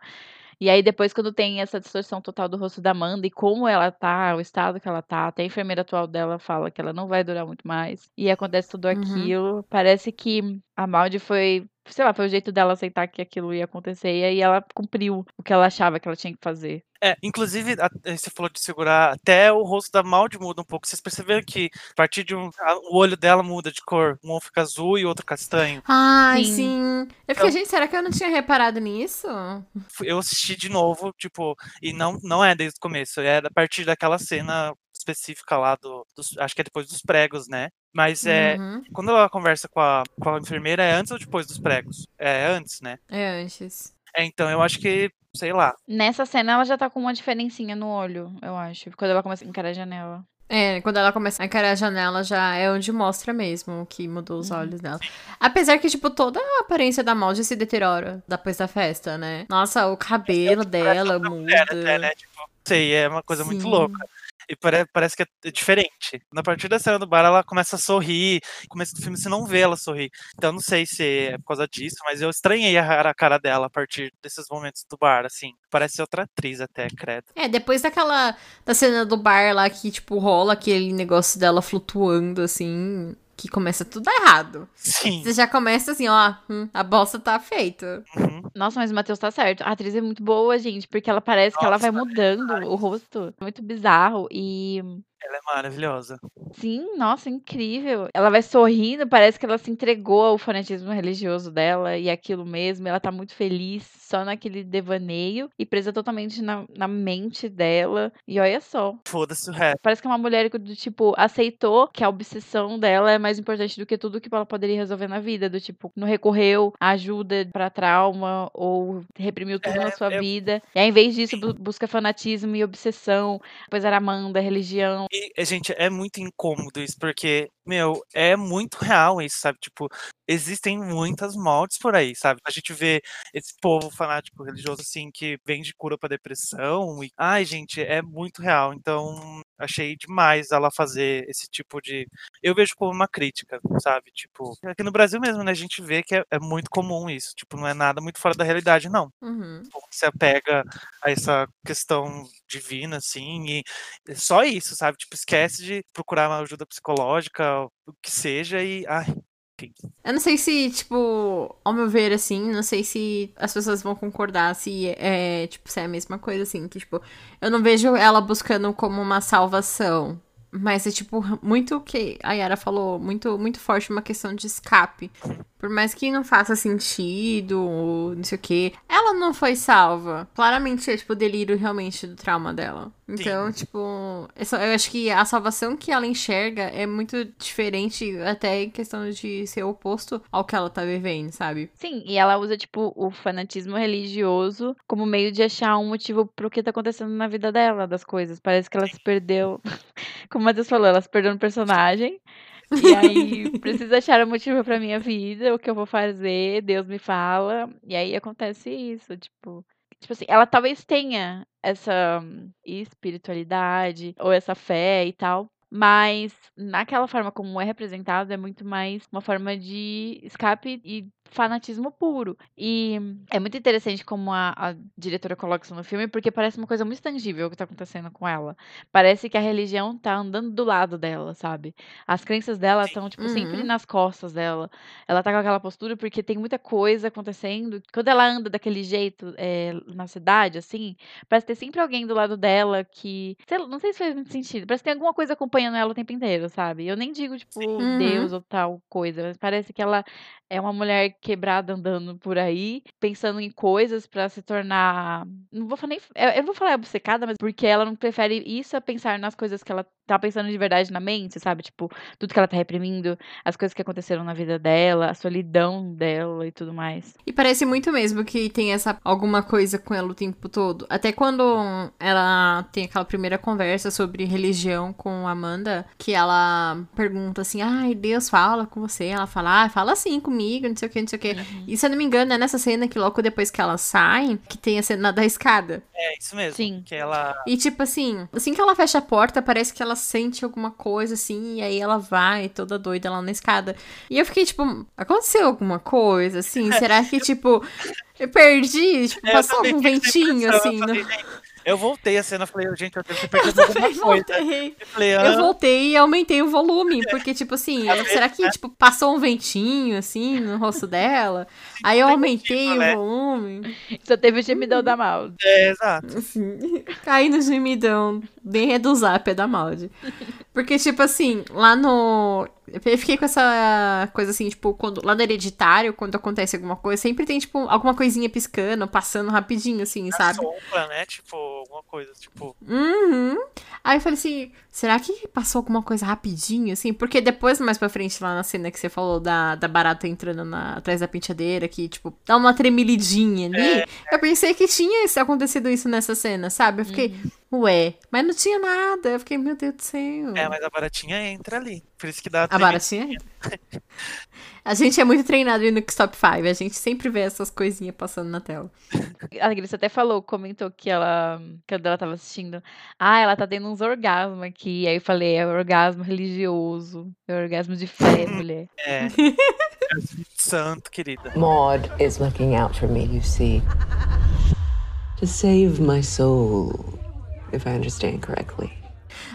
E aí, depois, quando tem essa distorção total do rosto da Amanda e como ela tá, o estado que ela tá, até a enfermeira atual dela fala que ela não vai durar muito mais. E acontece tudo Uhum. aquilo. Parece que a Maldi foi, sei lá, foi o jeito dela aceitar que aquilo ia acontecer. E aí ela cumpriu o que ela achava que ela tinha que fazer. É, inclusive, a- eh, você falou de segurar, até o rosto da Maldi muda um pouco. Vocês perceberam que a partir de um. a- o olho dela muda de cor. Um fica azul e outro castanho. Ai, Sim. sim. Eu fiquei, gente, será que eu não tinha reparado nisso? Eu assisti de novo, tipo, e não, não é desde o começo, é a partir daquela cena específica lá do. dos- acho que é depois dos pregos, né? Mas é. Uhum. Quando ela conversa com a, com a enfermeira, é antes ou depois dos pregos? É antes, né? É antes. É, então eu acho que, sei lá. Nessa cena, ela já tá com uma diferencinha no olho, eu acho. Quando ela começa a encarar a janela. É, quando ela começa a encarar a janela, já é onde mostra mesmo que mudou os Uhum. olhos dela. Apesar que, tipo, toda a aparência da Molde se deteriora depois da festa, né? Nossa, o cabelo dela muda. É, né? Tipo, sei, é uma coisa muito Sim. louca. E pare- parece que é diferente. Na partir da cena do bar, ela começa a sorrir. No começo do filme, você não vê ela sorrir. Então, não sei se é por causa disso, mas eu estranhei a cara dela a partir desses momentos do bar, assim. Parece outra atriz até, credo. É, depois daquela. Da cena do bar lá que, tipo, rola aquele negócio dela flutuando, assim. Que começa tudo errado. Sim. Você já começa assim, ó. hum, a bosta tá feita. Uhum. Nossa, mas o Matheus tá certo. A atriz é muito boa, gente, porque ela parece que ela vai Nossa, mudando o rosto. É muito bizarro. E Ela é maravilhosa. sim, nossa, incrível. Ela vai sorrindo, parece que ela se entregou ao fanatismo religioso dela e aquilo mesmo. Ela tá muito feliz, só naquele devaneio e presa totalmente na, na mente dela. E olha só. Foda-se o resto. Parece que é uma mulher que, do tipo, aceitou que a obsessão dela é mais importante do que tudo que ela poderia resolver na vida. Do tipo, não recorreu à ajuda pra trauma ou reprimiu tudo na sua é- vida. E aí, em vez disso, bu- busca fanatismo e obsessão. Depois era Amanda, religião. E, é, gente, é muito incômodo isso, porque, meu, é muito real isso, sabe? Tipo, existem muitas mortes por aí, sabe? A gente vê esse povo fanático religioso, assim, que vende cura pra depressão. E, ai, gente, é muito real. Então, achei demais ela fazer esse tipo de. Eu vejo como uma crítica, sabe? Tipo, aqui no Brasil mesmo, né? A gente vê que é, é muito comum isso. Tipo, não é nada muito fora da realidade, não. Uhum. Se apega a essa questão divina, assim, e só isso, sabe? Tipo, esquece de procurar uma ajuda psicológica, o que seja, e. Ai. Eu não sei se, tipo, ao meu ver, assim, não sei se as pessoas vão concordar se é, tipo, se é a mesma coisa, assim, que, tipo, eu não vejo ela buscando como uma salvação. Mas é, tipo, muito o que a Yara falou, muito, muito forte uma questão de escape. Por mais que não faça sentido, não sei o que, ela não foi salva. Claramente é, tipo, o delírio realmente do trauma dela. Então, Sim. tipo, eu eu acho que a salvação que ela enxerga é muito diferente, até em questão de ser oposto ao que ela tá vivendo, sabe? Sim, e ela usa, tipo, o fanatismo religioso como meio de achar um motivo pro que tá acontecendo na vida dela, das coisas. Parece que ela se perdeu. Como o Matheus falou, ela se perdeu no personagem. E aí, precisa achar um motivo pra minha vida, o que eu vou fazer, Deus me fala. E aí acontece isso, tipo. Tipo assim, ela talvez tenha essa hum, espiritualidade ou essa fé e tal. Mas naquela forma como é representado, é muito mais uma forma de escape e fanatismo puro. E é muito interessante como a, a diretora coloca isso no filme, porque parece uma coisa muito tangível o que tá acontecendo com ela. Parece que a religião tá andando do lado dela, sabe? As crenças dela estão, tipo, sempre Uhum. nas costas dela. Ela tá com aquela postura porque tem muita coisa acontecendo. Quando ela anda daquele jeito é, na cidade, assim, parece ter sempre alguém do lado dela que. sei lá, não sei se faz muito sentido. Parece que tem alguma coisa acompanhando ela o tempo inteiro, sabe? Eu nem digo, tipo, Uhum. Deus ou tal coisa, mas parece que ela é uma mulher quebrada andando por aí, pensando em coisas pra se tornar. Não vou falar nem. Eu não vou falar obcecada, mas porque ela não prefere isso a pensar nas coisas que ela tá pensando de verdade na mente, sabe? Tipo, tudo que ela tá reprimindo, as coisas que aconteceram na vida dela, a solidão dela e tudo mais. E parece muito mesmo que tem essa alguma coisa com ela o tempo todo. Até quando ela tem aquela primeira conversa sobre religião com Amanda, que ela pergunta assim: ai, Deus fala com você. Ela fala, ah, fala assim comigo, não sei o que, não sei o que. E se eu não me engano, é nessa cena que logo depois que ela sai, que tem a cena da escada. É isso mesmo. Sim. Que ela. E tipo assim, assim que ela fecha a porta, parece que ela sente alguma coisa assim, e aí ela vai toda doida lá na escada. E eu fiquei tipo, aconteceu alguma coisa assim? Será que tipo eu perdi, tipo, É, passou essa ventinho assim? Falei, gente, eu voltei a cena, eu falei, gente, eu Eu perdido também alguma coisa. voltei. Eu falei, Eu ah, voltei e aumentei o volume, porque, tipo assim, Às será que, tipo, passou um ventinho, assim, no rosto dela? Aí eu aumentei motivo, né? o volume, Só teve o gemidão da mal. é, exato. assim, caí no gemidão, bem é do zap, é da Maldi. Porque, tipo assim, lá no... Eu fiquei com essa coisa assim, tipo, quando, lá no Hereditário, quando acontece alguma coisa, sempre tem, tipo, alguma coisinha piscando, passando rapidinho, assim, A sabe? sombra, né? Tipo, alguma coisa, tipo. Uhum. Aí eu falei assim, será que passou alguma coisa rapidinho, assim? Porque depois, mais pra frente, lá na cena que você falou da, da barata entrando na, atrás da penteadeira, que, tipo, dá uma tremilidinha ali. Eu pensei que tinha isso- acontecido isso nessa cena, sabe? Eu fiquei, ué, mas não tinha nada. Eu fiquei, meu Deus do céu. É, mas a baratinha entra ali. Por isso que dá A baratinha? A gente é muito treinado no Stop 5, a gente sempre vê essas coisinhas passando na tela. A Grace até falou, comentou que ela, quando ela tava assistindo, ah, ela tá tendo uns orgasmos aqui. Aí eu falei, é orgasmo religioso, é orgasmo de fé, mulher. É. É o Espírito Santo, querida. Maud is looking out for me, you see. To save my soul, if I understand correctly.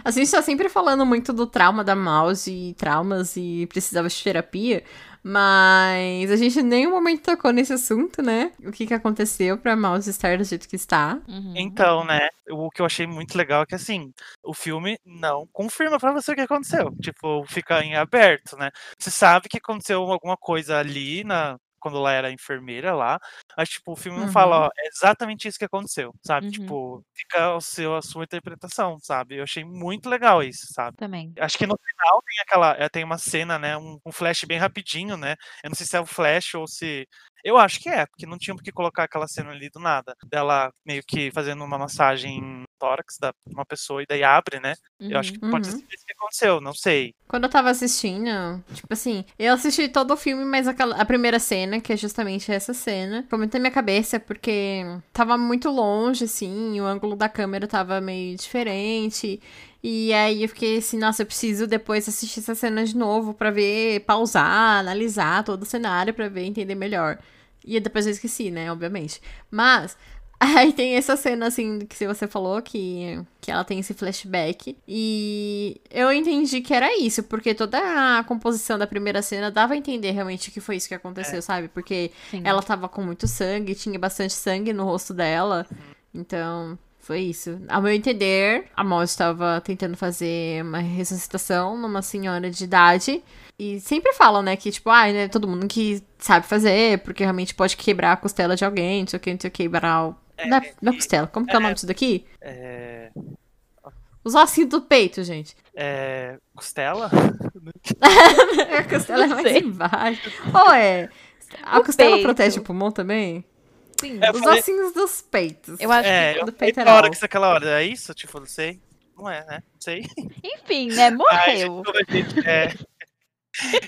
A gente tá sempre falando muito do trauma da Mouse e traumas e precisava de terapia, mas a gente em nenhum momento tocou nesse assunto, né? O que que aconteceu pra Mouse estar do jeito que está. Uhum. Então, né, o que eu achei muito legal é que, assim, o filme não confirma pra você o que aconteceu. Tipo, fica em aberto, né? Você sabe que aconteceu alguma coisa ali na. Quando ela era enfermeira lá, mas tipo, o filme não Uhum. fala, ó, é exatamente isso que aconteceu, sabe? Uhum. Tipo, fica o seu, a sua interpretação, sabe? Eu achei muito legal isso, sabe? Também. Acho que no final tem aquela. eh, Tem uma cena, né? Um, um flash bem rapidinho, né? Eu não sei se é o flash ou se. Eu acho que é, porque não tinha por que colocar aquela cena ali do nada. Dela meio que fazendo uma massagem tórax da uma pessoa e daí abre, né? Eu acho que pode Uhum. ser isso que aconteceu, não sei. Quando eu tava assistindo, tipo assim, eu assisti todo o filme, mas aquela, a primeira cena, que é justamente essa cena, ficou muito na minha cabeça, porque tava muito longe, assim, o ângulo da câmera tava meio diferente. E aí eu fiquei assim, nossa, eu preciso depois assistir essa cena de novo pra ver, pausar, analisar todo o cenário pra ver, entender melhor. E depois eu esqueci, né, obviamente. Mas Aí tem essa cena, assim, que você falou, que, que ela tem esse flashback. E eu entendi que era isso, porque toda a composição da primeira cena dava a entender realmente que foi isso que aconteceu, sabe? Porque Sim. ela tava com muito sangue, tinha bastante sangue no rosto dela. Então, foi isso. Ao meu entender, a Maud estava tentando fazer uma ressuscitação numa senhora de idade. E sempre falam, né, que, tipo, ai, né, todo mundo que sabe fazer, porque realmente pode quebrar a costela de alguém, não sei o que, não sei o que, quebrar o... Na, na costela. Como que é o nome disso daqui? É, Os ossinhos do peito, gente. é, costela? a costela é mais sei. embaixo. Ou é... A O costela peito. protege o pulmão também? Sim. É, Os falei- ossinhos dos peitos. Eu acho É, que. do falei peitoral. tórax aquela hora, é isso? Tipo, não sei. Não é, né? Não sei. Enfim, né? Ai, Morreu. gente, como a gente é.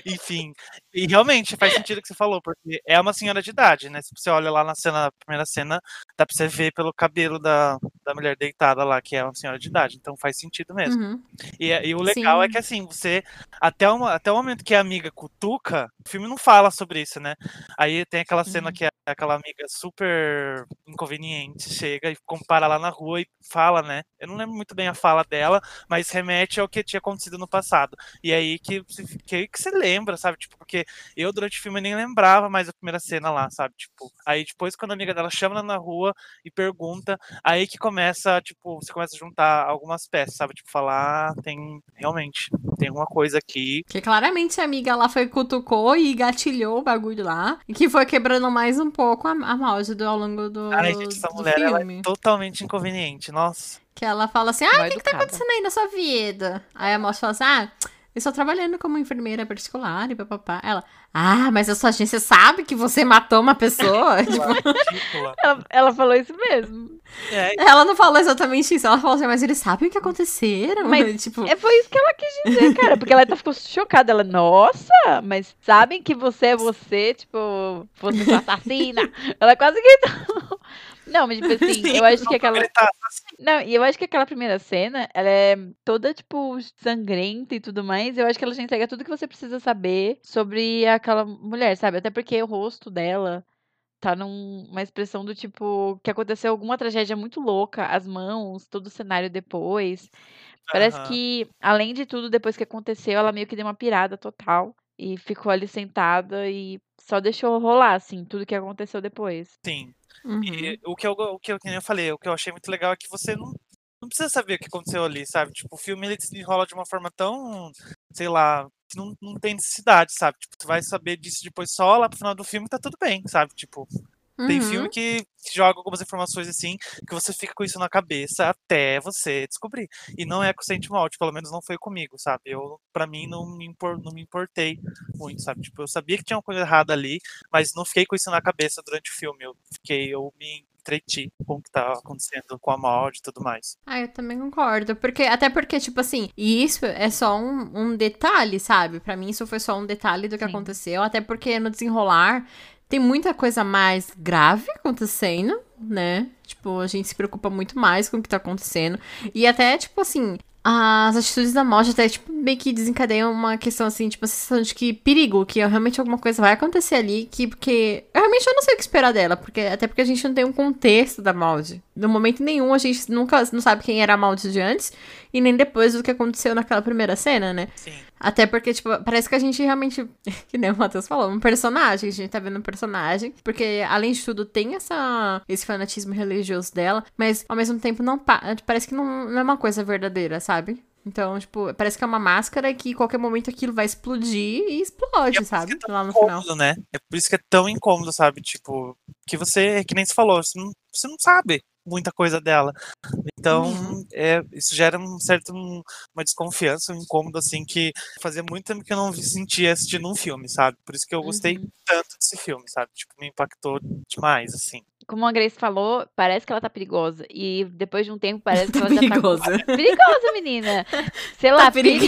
Enfim, e realmente faz sentido o que você falou, porque é uma senhora de idade, né? Se você olha lá na cena, na primeira cena, dá pra você ver pelo cabelo da, da mulher deitada lá, que é uma senhora de idade, então faz sentido mesmo. Uhum. E, e o legal é Sim. que assim, você. Até, uma, até o momento que a amiga cutuca, o filme não fala sobre isso, né? Aí tem aquela cena Uhum. que a- aquela amiga super inconveniente chega e compara lá na rua e fala, né? Eu não lembro muito bem a fala dela, mas remete ao que tinha acontecido no passado. E aí que, que, aí que você lembra, sabe? Tipo, porque eu durante o filme nem lembrava mais a primeira cena lá, sabe? Tipo, aí depois quando a amiga dela chama ela na rua e pergunta, aí que começa, tipo, você começa a juntar algumas peças, sabe? Tipo, falar, ah, tem, realmente, tem uma coisa aqui. Porque claramente a amiga lá foi cutucou e gatilhou o bagulho lá. E que foi quebrando mais um pouco a, a mouse do, ao longo do, Ai, gente, essa do mulher, ela filme. é totalmente inconveniente, nossa. Que ela fala assim, ah, o que, que tá acontecendo aí na sua vida? Aí a moça fala assim, ah, eu estou trabalhando como enfermeira particular e papapá. Ela, ah, mas a sua agência sabe que você matou uma pessoa? tipo. Ela, ela falou isso mesmo. É, ela não falou exatamente isso. Ela falou assim, mas eles sabem o que aconteceram? Mas tipo, É, foi isso que ela quis dizer, cara. Porque ela ficou chocada. Ela, nossa, mas sabem que você é você, tipo, você é assassina. ela quase gritou. Não, mas tipo assim, sim, eu acho que aquela. tá assim, Não, e eu acho que aquela primeira cena, ela é toda, tipo, sangrenta e tudo mais. Eu acho que ela já entrega tudo que você precisa saber sobre aquela mulher, sabe? Até porque o rosto dela tá numa expressão do tipo que aconteceu alguma tragédia muito louca, as mãos, todo o cenário depois. Parece Aham. que, além de tudo, depois que aconteceu, ela meio que deu uma pirada total e ficou ali sentada e só deixou rolar, assim, tudo que aconteceu depois. sim. Uhum. E o que, eu, o que eu, que nem eu falei, o que eu achei muito legal é que você não, não precisa saber o que aconteceu ali, sabe? Tipo, o filme ele se enrola de uma forma tão, sei lá, que não, não tem necessidade, sabe? Tipo, você vai saber disso depois só lá pro final do filme tá tudo bem, sabe? Tipo, tem Uhum. filme que joga algumas informações assim, que você fica com isso na cabeça até você descobrir. E não é com o Sentimalt, pelo menos não foi comigo, sabe? Eu, pra mim, não me, impor, não me importei muito, sabe? Tipo, eu sabia que tinha uma coisa errada ali, mas não fiquei com isso na cabeça durante o filme. Eu fiquei, eu me entreti com o que tava acontecendo com a Maud e tudo mais. Ah, eu também concordo. Porque, até porque, tipo assim, e isso é só um, um detalhe, sabe? Pra mim, isso foi só um detalhe do que Sim. aconteceu. Até porque no desenrolar tem muita coisa mais grave acontecendo, né? Tipo, a gente se preocupa muito mais com o que tá acontecendo. E até, tipo assim. As atitudes da morte até, tipo, meio que desencadeiam uma questão, assim, tipo, a sensação de que perigo, que realmente alguma coisa vai acontecer ali, que, porque, eu realmente eu não sei o que esperar dela, porque, até porque a gente não tem um contexto da Maud. No momento nenhum, a gente nunca, não sabe quem era a Maud de antes, e nem depois do que aconteceu naquela primeira cena, né? Sim. Até porque, tipo, parece que a gente realmente, que nem o Matheus falou, um personagem, a gente tá vendo um personagem, porque, além de tudo, tem essa, esse fanatismo religioso dela, mas, ao mesmo tempo, não pa- parece que não, não é uma coisa verdadeira, sabe? Então, tipo, parece que é uma máscara que, em qualquer momento, aquilo vai explodir e explode, E é sabe? é Lá no final. incômodo, né? É por isso que é tão incômodo, sabe? Tipo, que você, que nem você falou, você não, você não sabe muita coisa dela. Então, Uhum. é, isso gera um certo um- uma desconfiança, um incômodo assim que fazia muito tempo que eu não sentia assistindo um filme, sabe? Por isso que eu gostei Uhum. tanto desse filme, sabe? Tipo, me impactou demais, assim. como a Grace falou, parece que ela tá perigosa. E depois de um tempo parece que Tá ela perigosa. já tá. Perigosa, menina. Sei lá, Tá perigo.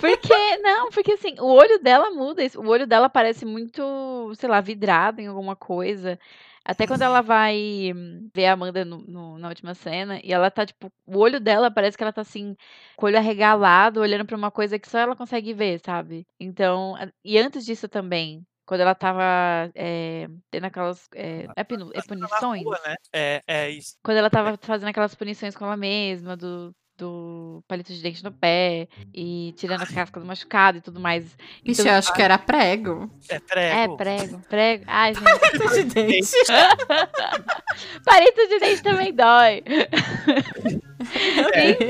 Porque, não, porque assim, o olho dela muda. O olho dela parece muito, sei lá, vidrado em alguma coisa. Até quando ela vai ver a Amanda no- no- na última cena, e ela tá, tipo, o olho dela parece que ela tá assim, com o olho arregalado, olhando pra uma coisa que só ela consegue ver, sabe? Então, e antes disso também, quando ela tava é, tendo aquelas é, é é punições, rua, né? É, é isso. quando ela tava fazendo aquelas punições com ela mesma, do, do palito de dente no pé, e tirando a casca do machucado e tudo mais. Ixi, Então, eu acho que era prego. É é, prego. prego, prego. Ai, gente. de dente. Palito de dente também dói.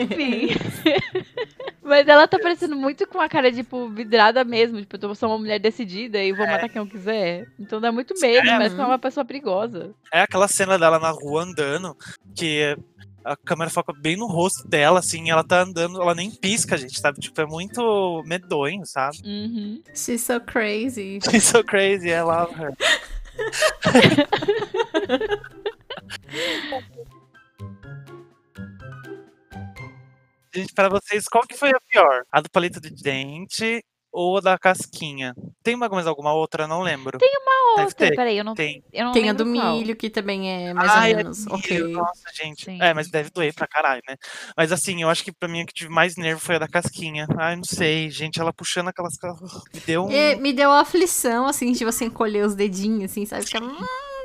Enfim. Mas ela tá parecendo muito com a cara, tipo, vidrada mesmo. Tipo, eu sou uma mulher decidida e vou matar quem eu quiser. Então dá muito medo, É, parece que é uma pessoa perigosa. É aquela cena dela na rua andando, que a câmera foca bem no rosto dela, assim, ela tá andando, ela nem pisca, gente, sabe? Tipo, é muito medonho, sabe? Uhum. She's so crazy. She's so crazy, I love her. Gente, para vocês, qual que foi a pior? A do palito de dente ou a da casquinha? Tem mais alguma outra? Não lembro. Tem uma outra, peraí, eu não, Tem. eu não Tem a do qual. milho, que também é mais Ai, ou é menos milho, ok. Nossa, gente. Sim. É, mas deve doer pra caralho, né? Mas assim, eu acho que pra mim a que tive mais nervo foi a da casquinha. Ai, não sei, gente. Ela puxando aquelas. Me deu um. E me deu uma aflição, assim, de você encolher os dedinhos, assim, sabe? Ficar... "Hum".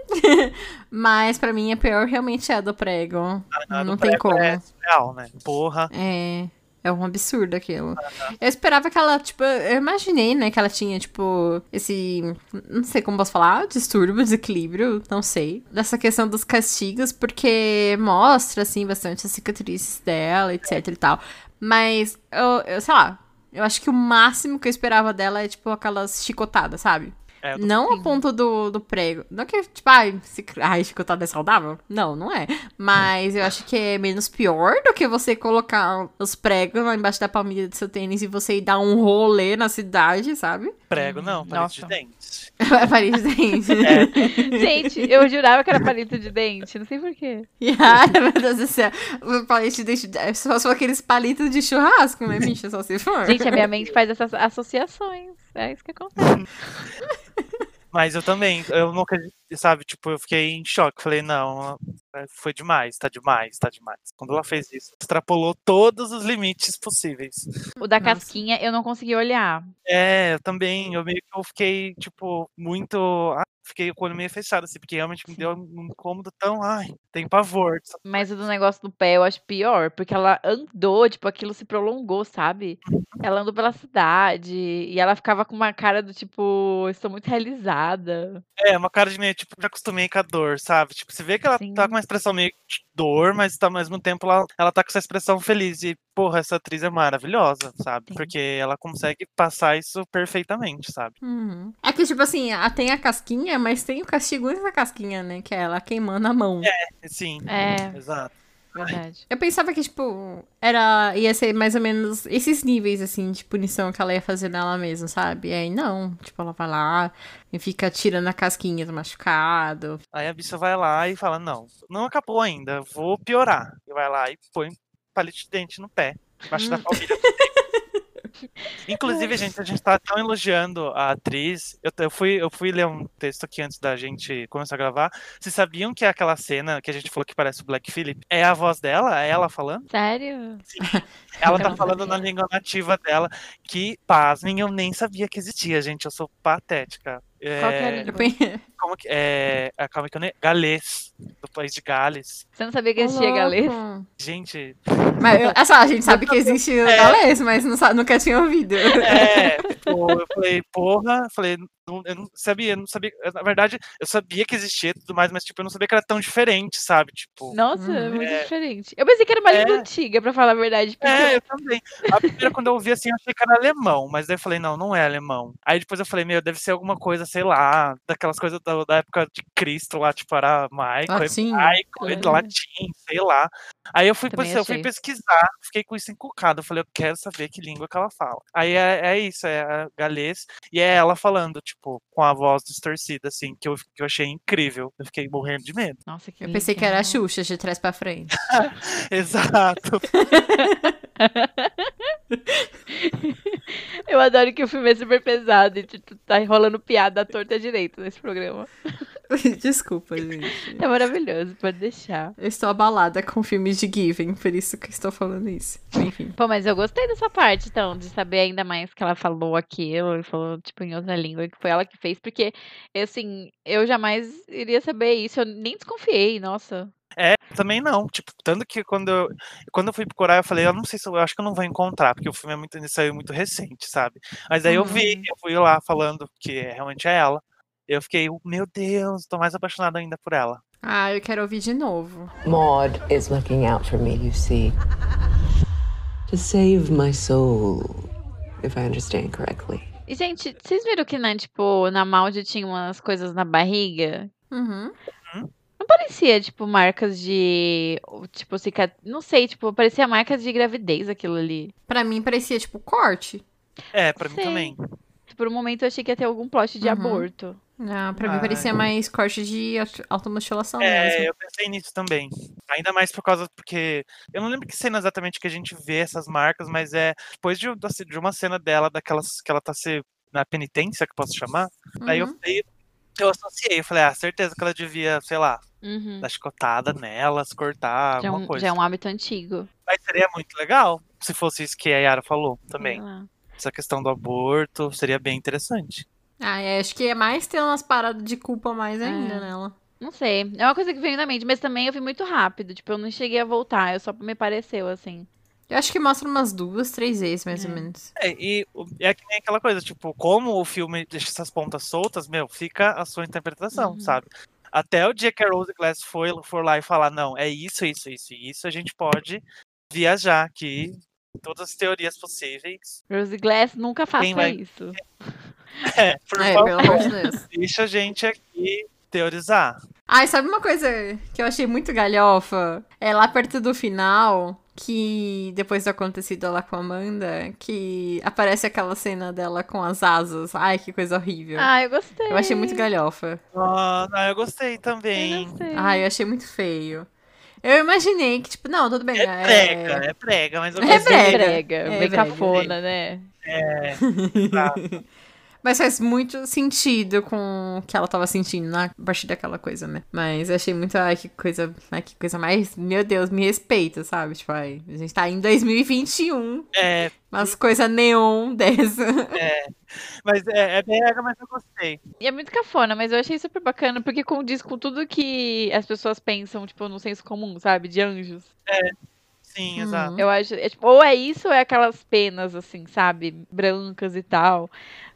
Mas pra mim a pior realmente é a do prego. a do não tem prego como. É surreal, né? Porra. É. É um absurdo aquilo. Eu esperava que ela, tipo, eu imaginei, né, que ela tinha, tipo, esse. Não sei como posso falar, distúrbio, desequilíbrio, não sei. Dessa questão dos castigos, porque mostra, assim, bastante as cicatrizes dela, etc e tal. Mas, eu, eu sei lá, eu acho que o máximo que eu esperava dela é, tipo, aquelas chicotadas, sabe? É, Não a Sim. ponto do, do prego. Não que, tipo, ai, se, ai, chicotada é saudável? Não, não é. Mas eu acho que é menos pior do que você colocar os pregos lá embaixo da palmilha do seu tênis e você ir dar um rolê na cidade, sabe? prego, não, palito de Nossa. Dente. Paris dente. Gente, eu jurava que era palito de dente, não sei porquê. E, ai, meu Deus do céu. O palito de dente é só, só aqueles palitos de churrasco, né, bicha? Só se for. Gente, a minha mente faz essas associações. É isso que acontece. Mas eu também, eu nunca, sabe, tipo, eu fiquei em choque. Falei, não, é, foi demais, tá demais, tá demais. Quando ela fez isso, extrapolou todos os limites possíveis. O da Nossa. casquinha eu não consegui olhar. É, eu também, eu meio que eu fiquei, tipo, muito. Ah, fiquei com o olho meio fechado, assim, porque realmente me deu um incômodo tão. Ai, tem pavor. Mas o do negócio do pé eu acho pior, porque ela andou, tipo, aquilo se prolongou, sabe? Ela andou pela cidade e ela ficava com uma cara do tipo, estou muito realizada. É, uma cara de meio, tipo, já acostumei com a dor, sabe? Tipo, você vê que ela Sim. tá com uma expressão meio de dor, mas tá, ao mesmo tempo ela, ela tá com essa expressão feliz. E, porra, essa atriz é maravilhosa, sabe? Sim. Porque ela consegue passar isso perfeitamente, sabe? Uhum. É que, tipo assim, tem a casquinha, mas tem o castigo antes da casquinha, né? Que é ela queimando a mão. Sim, É, exato. Verdade. Eu pensava que, tipo, era. ia ser mais ou menos esses níveis, assim, de punição que ela ia fazer nela mesma, sabe? E aí não. Tipo, ela vai lá e fica tirando a casquinha do machucado. Aí a bicha vai lá e fala: Não, não acabou ainda, vou piorar. E vai lá e põe palito de dente no pé, embaixo da palmilha. Inclusive, gente, a gente tá tão elogiando a atriz. Eu, eu, fui, eu fui ler um texto aqui antes da gente começar a gravar. Vocês sabiam que aquela cena que a gente falou que parece o Black Phillip é a voz dela? É ela falando? Sério? Ela Eu tá falando na língua nativa dela. Que, pasmem, eu nem sabia que existia, gente. Eu sou patética. Qual que é a É, língua? Como que é? ah, Calma que eu nem. Galês, do país de Gales. Você não sabia que existia galês? Gente, Mas, eu- é só, a gente sabe que existe o galês, mas não sabe, nunca tinha ouvido. é, tipo, eu falei, porra, falei, não- eu não sabia, eu não sabia. Na verdade, eu sabia que existia e tudo mais, mas tipo, eu não sabia que era tão diferente, sabe? Tipo. Nossa, é Hum. muito É. diferente. Eu pensei que era uma língua É. antiga, pra falar a verdade. porque- É, eu também. A primeira, quando eu ouvi assim, eu achei que era alemão, mas daí eu falei, não, não é alemão. Aí depois eu falei, meu, deve ser alguma coisa, sei lá, daquelas coisas do- da época de Cristo lá, tipo, era Michael, Latim. hebraico, É. latim, sei lá. Aí eu fui, eu fui pesquisar, fiquei com isso encucado. Eu falei, eu quero saber que língua que ela fala. Aí é, é isso, é a galês. E é ela falando, tipo, com a voz distorcida, assim, que eu, que eu achei incrível. Eu fiquei morrendo de medo. Nossa, que Eu pensei que era a. Xuxa de trás pra frente. Exato. Eu adoro que o filme é super pesado e tipo, tá enrolando piada à torta à direita nesse programa. Desculpa, gente. É maravilhoso, pode deixar. Eu estou abalada com filmes de Given, por isso que estou falando isso. Enfim. Pô, mas eu gostei dessa parte, então, de saber ainda mais que ela falou aquilo e falou, tipo, em outra língua, que foi ela que fez, porque, assim, eu jamais iria saber isso, eu nem desconfiei, nossa. É, também não. Tipo, tanto que quando eu, quando eu fui procurar, eu falei, eu não sei se eu, eu acho que eu não vou encontrar, porque o filme é muito, saiu muito recente, sabe? Mas aí eu vi, Uhum. eu fui lá falando que é- realmente é ela. Eu fiquei, meu Deus, tô mais apaixonado ainda por ela. Ah, eu quero ouvir de novo. Maud is looking out for me, you see. To save my soul, if I understand correctly. E, gente, vocês viram que, né, tipo, na Maldi tinha umas coisas na barriga? Uhum. Não parecia, tipo, marcas de, tipo, cicat... não sei, tipo, parecia marcas de gravidez aquilo ali. Pra mim parecia tipo corte. É, pra mim Sei. também. Por um momento eu achei que ia ter algum plot de Uhum. aborto. Não, pra mim Ai. parecia mais corte de auto- automutilação É, mesmo. eu pensei nisso também. Ainda mais por causa, porque. Eu não lembro que cena exatamente que a gente vê essas marcas, mas é depois de, de uma cena dela, daquelas que ela tá se. na penitência, que eu posso chamar. Aí eu, Uhum. aí eu associei, eu falei, ah, certeza que ela devia, sei lá, Uhum. dar chicotada nelas, cortar, Já, é alguma um, coisa. já é um hábito antigo. Mas seria muito legal se fosse isso que a Yara falou também. Essa questão do aborto seria bem interessante. Ah, é, acho que é mais ter umas paradas de culpa mais ainda É. nela. Não sei. É uma coisa que veio na mente, mas também eu vi muito rápido. Tipo, eu não cheguei a voltar. Eu só me pareceu assim. Eu acho que mostra umas duas, três vezes, mais ou É. menos. É, e é que nem aquela coisa, tipo, como o filme deixa essas pontas soltas, meu, fica a sua interpretação, Uhum. sabe? Até o dia que a Rose Glass foi, for lá e falar, não, é isso, isso, isso e isso, a gente pode viajar aqui, todas as teorias possíveis. Rose Glass nunca faça vai- isso. É, por É, favor, pelo amor de Deus. deixa a gente aqui teorizar. Ai, sabe uma coisa que eu achei muito galhofa? É lá perto do final, que depois do acontecido lá com a Amanda, que aparece aquela cena dela com as asas. Ai, que coisa horrível. Ah, eu gostei. Eu achei muito galhofa. Ah, eu gostei Eu também. gostei. Ai, eu achei muito feio. Eu imaginei que, tipo, não, tudo bem. É prega, é prega, mas eu É gostei. brega. brega, É bem brega. cafona, né? É, exato. Mas faz muito sentido com o que ela tava sentindo na, a partir daquela coisa, né? Mas eu achei muito, ai, que coisa, ai, que coisa mais, meu Deus, me respeita, sabe? Tipo, ai, a gente tá em 2021, é, umas coisas neon dessa. mas é, é brega, mas eu gostei. E é muito cafona, mas eu achei super bacana, porque condiz com tudo que as pessoas pensam, tipo, no senso comum, sabe? De anjos. Sim, Uhum. exato. Eu acho, é, tipo, ou é isso ou é aquelas penas, assim, sabe? Brancas e tal.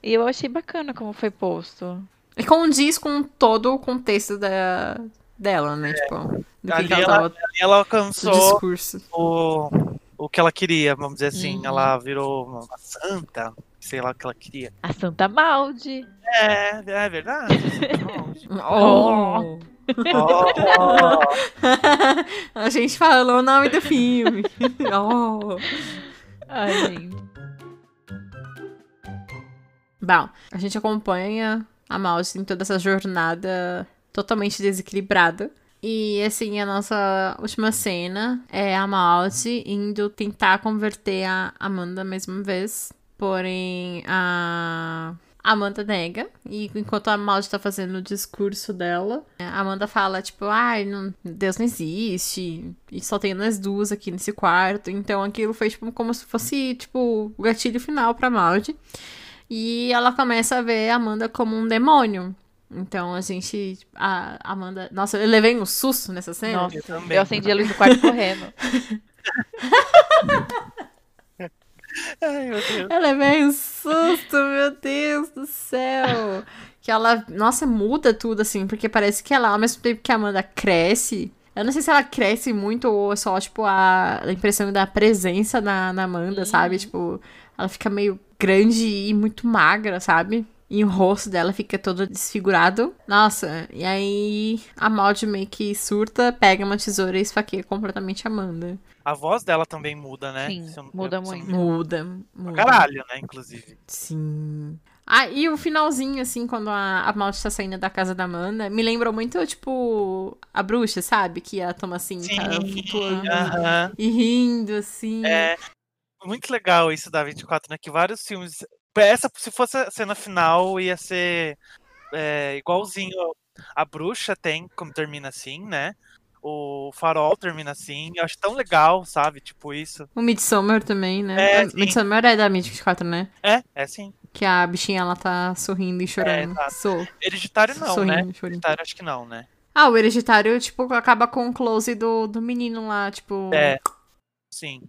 E eu achei bacana como foi posto. E condiz com todo o contexto da, dela, né? Tipo, do que, Ali que ela ela- tava, E ela alcançou discurso. o, o que ela queria, vamos dizer assim. Uhum. Ela virou uma santa, sei lá o que ela queria. A Santa Maldi. É, é verdade. Oh! Oh, a gente falou o nome do filme. oh! Ai, gente. Bom, a gente acompanha a Mouse em toda essa jornada totalmente desequilibrada. E assim, a nossa última cena é a Mouse indo tentar converter a Amanda mais uma vez. Porém, a Amanda nega. E enquanto a Mouse tá fazendo o discurso dela, a Amanda fala, tipo, ai, não, Deus não existe. E só tem nós duas aqui nesse quarto. Então aquilo foi tipo como se fosse, tipo, o gatilho final pra Maud. E ela começa a ver a Amanda como um demônio. Então a gente. A Amanda. Nossa, eu levei um susto nessa cena. Nossa, Eu também. eu acendi a luz do quarto correndo. ai, meu Deus. Eu levei um susto, meu Deus do céu. Que ela, nossa, muda tudo assim, porque parece que ela, ao mesmo tempo que a Amanda cresce, eu não sei se ela cresce muito ou é só, tipo, a, a impressão da presença na, na Amanda, sabe? Tipo, ela fica meio grande e muito magra, sabe? E o rosto dela fica todo desfigurado. Nossa, e aí a Maud meio que surta, pega uma tesoura e esfaqueia completamente a Amanda. A voz dela também muda, né? Sim, Se eu não- muda eu muito. Muda, muda. Caralho, né? Inclusive. Sim. Ah, e o finalzinho, assim, quando a, a Maud tá saindo da casa da Amanda, me lembrou muito, tipo, a bruxa, sabe? Que a Thomasin tá Sim. flutuando Aham. e rindo, assim. É muito legal isso da 24, né? Que vários filmes. Essa, se fosse a cena final, ia ser é, igualzinho. A bruxa tem, como termina assim, né? O farol termina assim. Eu acho tão legal, sabe? Tipo isso. O Midsommar também, né? É, A sim. Midsommar é da Mid24, né? É, é sim. Que a bichinha, ela tá sorrindo e chorando. exato. Sou. Hereditário não, sorrindo, né? chorando. Hereditário acho que não, né? Ah, o hereditário, tipo, acaba com o close do, do menino lá, tipo... É. Sim.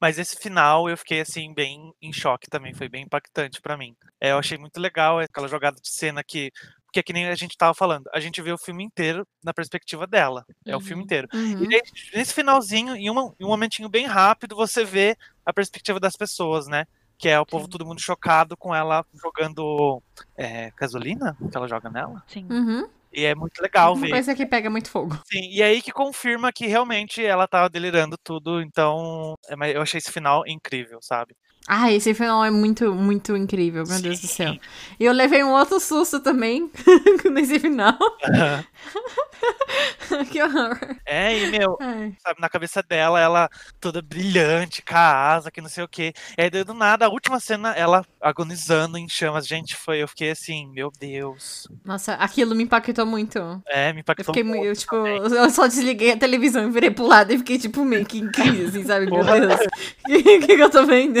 Mas esse final eu fiquei assim bem em choque também, foi bem impactante pra mim. É, eu achei muito legal aquela jogada de cena que porque é que nem a gente tava falando, a gente vê o filme inteiro na perspectiva dela, é o filme Uhum. inteiro. Uhum. E nesse finalzinho, em, uma- em um momentinho bem rápido, você vê a perspectiva das pessoas, né? Que é o povo Sim. todo mundo chocado com ela jogando é, gasolina que ela joga nela. Sim. Uhum. E é muito legal Uma ver. coisa que pega muito fogo. Sim, e aí que confirma que realmente ela tava delirando tudo, então é, eu achei esse final incrível, sabe? Ah, esse final é muito, muito incrível, meu Deus do céu. Sim. E eu levei um outro susto também nesse final. que horror. É, e meu, Ai. sabe, na cabeça dela, ela toda brilhante, com a asa, que não sei o quê. E aí, do nada, a última cena, ela agonizando em chamas. Gente, foi, eu fiquei assim, meu Deus. Nossa, aquilo me impactou muito. É, me Eu impactou fiquei muito. meio, tipo, também. eu só desliguei a televisão e virei pro lado e fiquei, tipo, meio que em crise, assim, sabe? Meu Porra. Deus. O que, que, que eu tô vendo?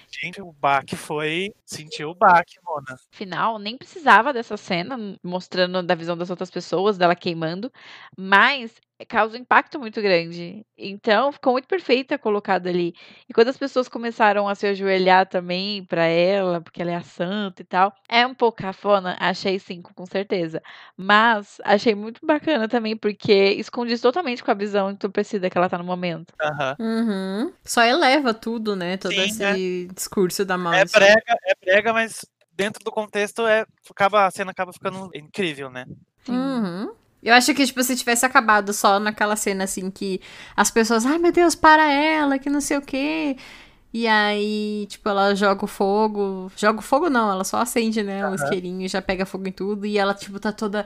Gente, o baque foi. Sentiu o baque, Mona. final, nem precisava dessa cena mostrando da visão das outras pessoas, dela queimando, mas causa um impacto muito grande. Então, ficou muito perfeita colocada ali. E quando as pessoas começaram a se ajoelhar também pra ela, porque ela é a santa e tal, é um pouco cafona, achei cinco, com certeza. Mas achei muito bacana também, porque esconde totalmente com a visão entorpecida que ela tá no momento. Aham. Uhum. Só eleva tudo, né? Todo Sim, esse discurso da É Mouse. brega, é brega, mas dentro do contexto é, acaba, a cena acaba ficando incrível, né? Uhum. Eu acho que, tipo, se tivesse acabado só naquela cena, assim, que as pessoas, ai meu Deus, para ela, que não sei o quê. E aí, tipo, ela joga o fogo. Joga o fogo não, ela só acende, né, o isqueirinho e já pega fogo em tudo. E ela, tipo, tá toda.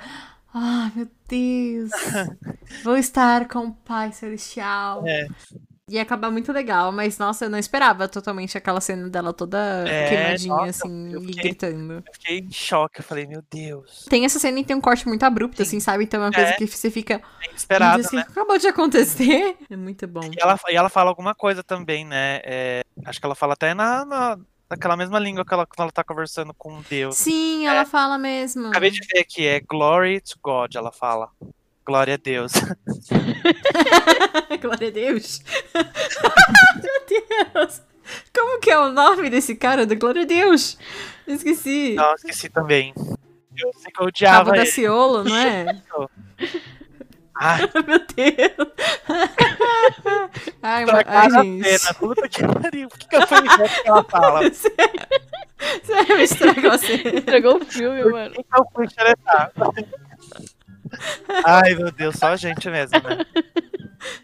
Ai, meu Deus. Vou estar com o Pai Celestial. É. Ia acabar muito legal, mas nossa, eu não esperava totalmente aquela cena dela toda É, queimadinha, nossa, assim, eu e fiquei- gritando. Eu fiquei em choque, eu falei, meu Deus. Tem essa cena e tem um corte muito abrupto, assim, sabe? Então é uma coisa É. que você fica. É inesperado, assim, né? acabou de acontecer. É muito bom. E ela, e ela fala alguma coisa também, né? É, acho que ela fala até na, na, naquela mesma língua que ela, quando ela tá conversando com Deus. Sim, ela fala mesmo. Acabei de ver aqui, é Glory to God, ela fala. Glória a Deus. Glória a Deus. Meu Deus. Como que é o nome desse cara do Glória a Deus? Esqueci. Não, esqueci também. Eu sei que eu odiava Cabo da. Ciolo, não é? Ai, Meu Deus. Ai, ma- pra ai, gente. cena. Puta que pariu. Por que, que eu ver que ela fala? Sério, estragou a cena. Estragou o filme, Por mano. eu fui xeretar? Ai, meu Deus, só a gente mesmo, né?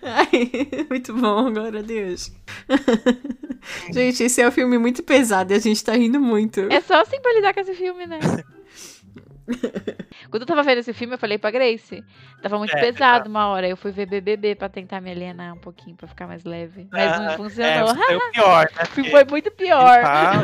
Ai, muito bom, glória a Deus. gente, esse é um filme muito pesado e a gente tá rindo muito. É só assim pra lidar com esse filme, né? Quando eu tava vendo esse filme, eu falei pra Grace. Tava muito É, pesado uma hora. Eu fui ver BBB pra tentar me alienar um pouquinho, pra ficar mais leve. Mas Ah, não É, funcionou. foi o pior, né? Foi muito pior. Tá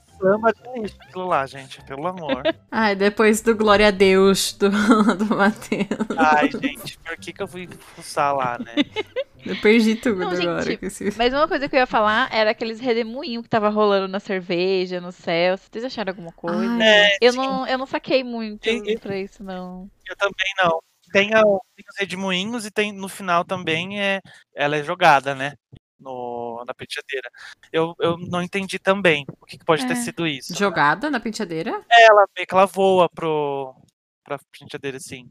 caçamba de lixo aquilo lá, gente, pelo amor. Ai, depois do Glória a Deus do, do Matheus. Ai, gente, por que, que eu fui fuçar lá, né? Eu perdi tudo Não, gente, agora esse Mas uma coisa que eu ia falar era aqueles redemoinhos que tava rolando na cerveja, no céu. Vocês acharam alguma coisa? Ai, É, eu, sim, não, eu não saquei muito e- pra isso, não. eu também não. Tem, a, tem os redemoinhos e tem no final também é, ela é jogada, né? No, na penteadeira. Eu, eu não entendi também o que, que pode ter É. sido isso. Jogada na penteadeira? Ela meio que ela voa pro, pra penteadeira assim.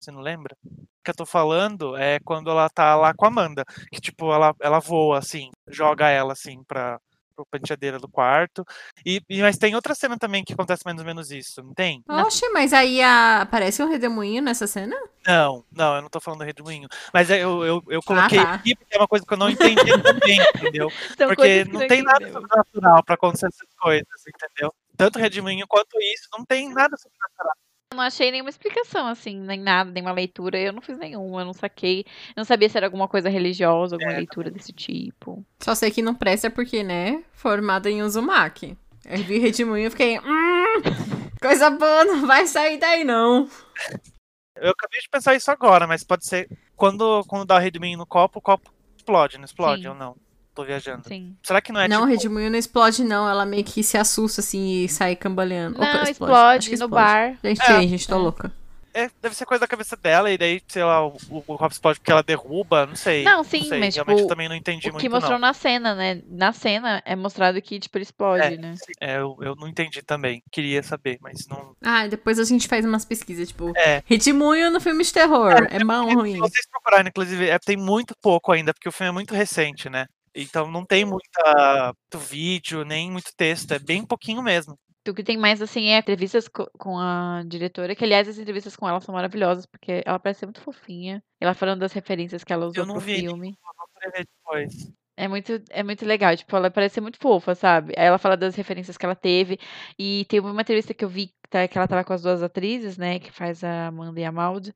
Você não lembra? O que eu tô falando é quando ela tá lá com a Amanda. Que tipo, ela, ela voa assim, joga ela assim pra, com a penteadeira do quarto. E, e- mas tem outra cena também que acontece mais ou menos isso, não tem? Oxe, mas aí a... aparece um redemoinho nessa cena? Não, não, eu não tô falando do redemoinho. Mas é, eu, eu, eu coloquei tá. aqui porque é uma coisa que eu não entendi também, entendeu? São Porque não tem nada sobrenatural pra acontecer essas coisas, entendeu? Tanto redemoinho quanto isso, não tem nada sobrenatural. Eu não achei nenhuma explicação, assim, nem nada, nenhuma leitura. Eu não fiz nenhuma, eu não saquei. Eu não sabia se era alguma coisa religiosa, alguma É, leitura desse tipo. Só sei que não presta porque, né, formada em Uzumaki. Eu vi redemoinho e fiquei, hum, coisa boa, não vai sair daí não. Eu acabei de pensar isso agora, mas pode ser quando, quando dá o redemoinho no copo, o copo explode, não explode Sim. ou não? Tô viajando. Sim. Será que não é não, o tipo, redemoinho não explode não, ela meio que se assusta assim e sai cambaleando. Não, Opa, explode, que no explode. bar. Gente, É, gente, tô é. louca. é, deve ser coisa da cabeça dela, e daí, sei lá, o, o, explode porque ela derruba, não sei. Não, sim, sei. mas, Realmente tipo, eu também não entendi O muito, que mostrou não. na cena, né? Na cena é mostrado que, tipo, ele explode, né? É, eu, eu não entendi também. Queria saber, mas não. Ah, e depois a gente faz umas pesquisas, tipo, É. redemoinho no filme de terror, é bom ou Se ruim? vocês procurarem, inclusive, é, tem muito pouco ainda, porque o filme é muito recente, né? Então não tem muita, muito vídeo, nem muito texto, é bem pouquinho mesmo. O que tem mais, assim, é entrevistas co- com a diretora, que, aliás, as entrevistas com ela são maravilhosas, porque ela parece ser muito fofinha. Ela falando das referências que ela usou Eu não pro vi filme. Depois. É muito, é muito legal, tipo, ela parece ser muito fofa, sabe? Aí ela fala das referências que ela teve. E tem uma entrevista que eu vi tá, que ela tava com as duas atrizes, né? Que faz a Amanda e a Maud.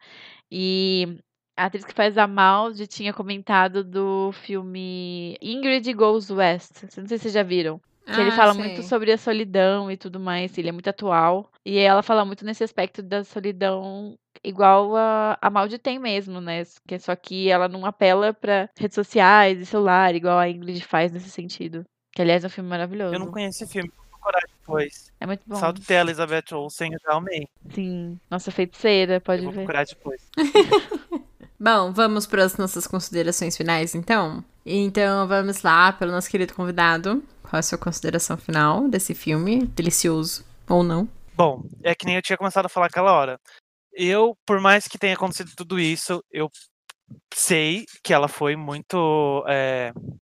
E a atriz que faz a Maud tinha comentado do filme Ingrid Goes West. Não sei se vocês já viram. Que ele Ah, fala sei. muito sobre a solidão e tudo mais. Ele é muito atual. E ela fala muito nesse aspecto da solidão igual a, a Maud tem mesmo, né? Que só que ela não apela pra redes sociais e celular, igual a Ingrid faz nesse sentido. Que, aliás, é um filme maravilhoso. Eu não conheço esse filme, vou procurar depois. É muito bom. Só de ter a Elizabeth Olsen, eu já amei. Sim. Nossa feiticeira, Eu pode vou ver. procurar depois. Bom, vamos para as nossas considerações finais, então? Então, vamos lá pelo nosso querido convidado. Qual a sua consideração final desse filme? Delicioso ou não? Bom, é que nem eu tinha começado a falar aquela hora. Eu, por mais que tenha acontecido tudo isso, eu sei que ela foi muito. é, Não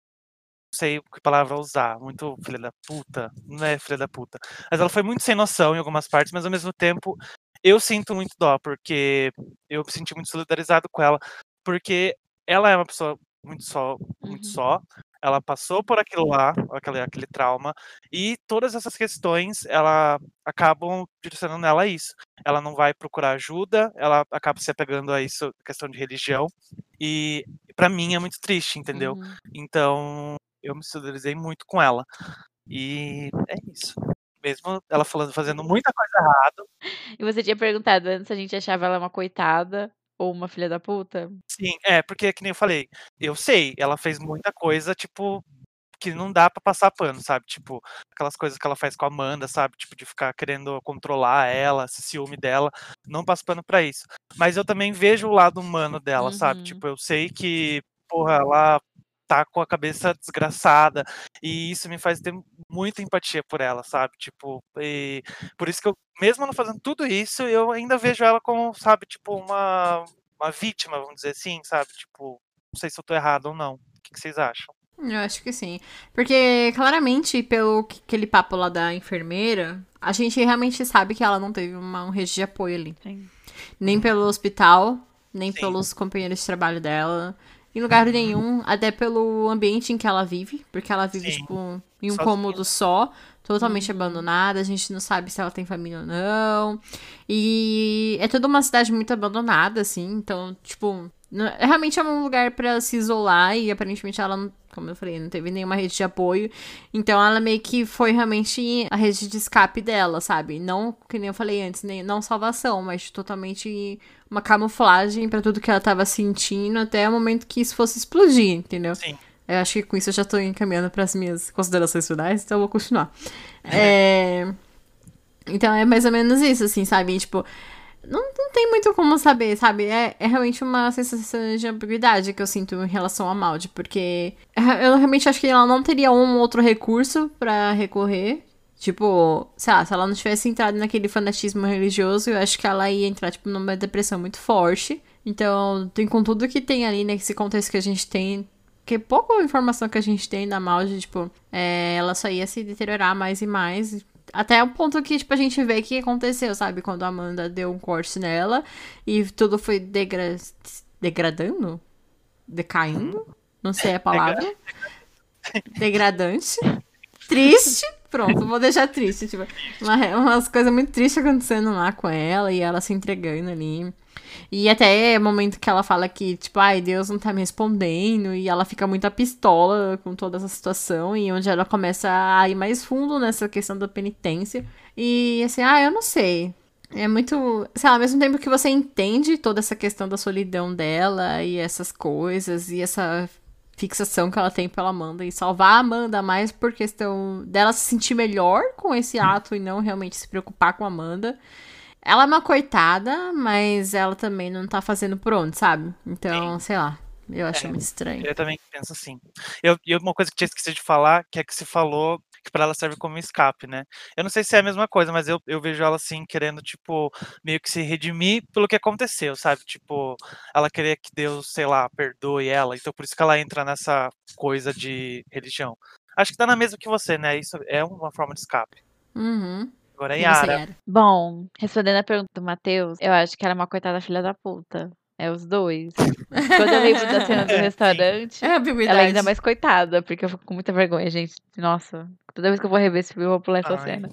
sei que palavra usar, muito filha da puta. Não é filha da puta. Mas ela foi muito sem noção em algumas partes, mas ao mesmo tempo eu sinto muito dó, porque eu me senti muito solidarizado com ela, porque ela é uma pessoa muito só, muito Uhum. só. Ela passou por aquilo lá, aquele, aquele trauma, e todas essas questões ela acabam direcionando ela a isso. Ela não vai procurar ajuda, ela acaba se apegando a isso, questão de religião, e pra mim é muito triste, entendeu? Uhum. Então eu me solidarizei muito com ela. E é isso. Mesmo ela falando, fazendo muita coisa errada, E você tinha perguntado antes se a gente achava ela uma coitada ou uma filha da puta? sim, é, porque que nem eu falei, eu sei, ela fez muita coisa, tipo, que não dá pra passar pano, sabe? Tipo, aquelas coisas que ela faz com a Amanda, sabe? Tipo, de ficar querendo controlar ela, esse ciúme dela, não passo pano pra isso. Mas eu também vejo o lado humano dela, sabe? Uhum. Tipo, eu sei que, porra, ela tá com a cabeça desgraçada, e isso me faz ter muita empatia por ela, sabe? Tipo, e por isso que eu, mesmo não fazendo tudo isso, eu ainda vejo ela como, sabe, tipo, uma, uma vítima, vamos dizer assim, sabe? Tipo, não sei se eu tô errado ou não. O que, que vocês acham? Eu acho que sim. Porque, claramente, pelo que- aquele papo lá da enfermeira, a gente realmente sabe que ela não teve uma, um rede de apoio ali. Sim. Nem pelo hospital, nem Sim. pelos companheiros de trabalho dela. Em lugar nenhum, até pelo ambiente em que ela vive. Porque ela vive, Sim. tipo, em um Sozinha. cômodo só, totalmente Uhum. abandonada. A gente não sabe se ela tem família ou não. E é toda uma cidade muito abandonada, assim. Então, tipo, realmente é um lugar pra se isolar. E aparentemente ela, não- como eu falei, não teve nenhuma rede de apoio. Então ela meio que foi realmente a rede de escape dela, sabe? Não, que nem eu falei antes, nem, não salvação, mas totalmente uma camuflagem pra tudo que ela tava sentindo até o momento que isso fosse explodir, entendeu? Sim. Eu acho que com isso eu já tô encaminhando pras minhas considerações finais, então eu vou continuar. É... Então é mais ou menos isso, assim, sabe? E, Tipo, não, não tem muito como saber, sabe? É, é realmente uma sensação de ambiguidade que eu sinto em relação a Maldi, porque eu realmente acho que ela não teria um outro recurso pra recorrer. Tipo, sei lá, se ela não tivesse entrado naquele fanatismo religioso, eu acho que ela ia entrar, tipo, numa depressão muito forte. Então, tem com tudo que tem ali, nesse contexto que a gente tem, Porque pouca informação que a gente tem da Maldi, tipo, é, ela só ia se deteriorar mais e mais. Até o ponto que, tipo, a gente vê que aconteceu, sabe? Quando a Amanda deu um corte nela e tudo foi degra... degradando? Decaindo? Não sei a palavra. Degradante. Triste. Pronto, vou deixar triste. Tipo, uma, umas coisas muito tristes acontecendo lá com ela e ela se entregando ali. E até é o momento que ela fala que, tipo, ai, Deus não tá me respondendo. E ela fica muito a pistola com toda essa situação. E onde ela começa a ir mais fundo nessa questão da penitência. E assim, ah, eu não sei. É muito. Sei lá, ao mesmo tempo que você entende toda essa questão da solidão dela e essas coisas e essa fixação que ela tem pela Amanda e salvar a Amanda mais por questão dela se sentir melhor com esse ato e não realmente se preocupar com a Amanda. Ela é uma coitada, mas ela também não tá fazendo por onde, sabe? Então, Sim. sei lá. Eu acho é, muito estranho. Eu também penso assim. Eu, e uma coisa que tinha esquecido de falar, que é que se falou que para ela serve como escape, né? Eu não sei se é a mesma coisa, mas eu, eu vejo ela assim, querendo, tipo, meio que se redimir pelo que aconteceu, sabe? Tipo, ela queria que Deus, sei lá, perdoe ela, então por isso que ela entra nessa coisa de religião. Acho que tá na mesma que você, né? Isso é uma forma de escape. Uhum. Agora é Yara. Bom, respondendo a pergunta do Matheus, eu acho que ela é uma coitada filha da puta. É os dois. Quando eu lembro da cena do restaurante, é ela é ainda mais coitada, porque eu fico com muita vergonha, gente. Nossa, toda vez que eu vou rever esse filme, eu vou pular essa Ai. cena.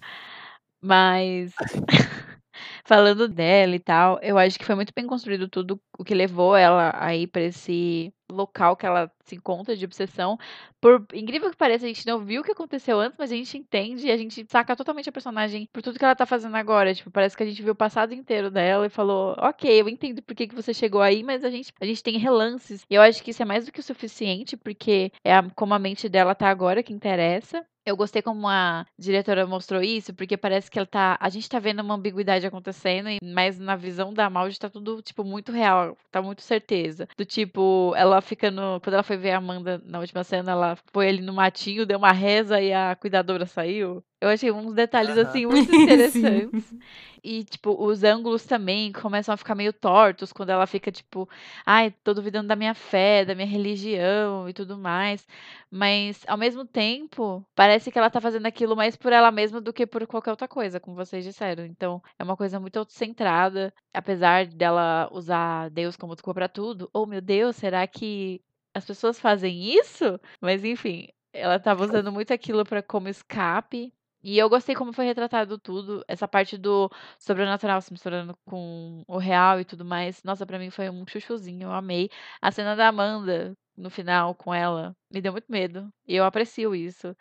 Mas falando dela e tal, eu acho que foi muito bem construído tudo o que levou ela aí para esse local que ela se encontra de obsessão. Por incrível que pareça, a gente não viu o que aconteceu antes, mas a gente entende e a gente saca totalmente a personagem por tudo que ela tá fazendo agora. Tipo, parece que a gente viu o passado inteiro dela e falou: Ok, eu entendo por que, que você chegou aí, mas a gente, a gente tem relances. E eu acho que isso é mais do que o suficiente, porque é a, como a mente dela tá agora que interessa. Eu gostei como a diretora mostrou isso, porque parece que ela tá. A gente tá vendo uma ambiguidade acontecendo, mas na visão da Maldi tá tudo, tipo, muito real. Tá muito certeza. Do tipo, ela fica no. Quando ela foi ver a Amanda na última cena, ela foi ali no matinho, deu uma reza e a cuidadora saiu. Eu achei uns detalhes, assim, muito interessantes. e, tipo, os ângulos também começam a ficar meio tortos quando ela fica, tipo, ai, tô duvidando da minha fé, da minha religião e tudo mais. Mas, ao mesmo tempo, parece que ela tá fazendo aquilo mais por ela mesma do que por qualquer outra coisa, como vocês disseram. Então, é uma coisa muito autocentrada, apesar dela usar Deus como desculpa pra tudo. Oh, meu Deus, será que as pessoas fazem isso? Mas, enfim, ela tava usando muito aquilo para como escape e eu gostei como foi retratado tudo, essa parte do sobrenatural se misturando com o real e tudo mais. Nossa, para mim foi um chuchuzinho, eu amei. A cena da Amanda no final com ela me deu muito medo. E eu aprecio isso.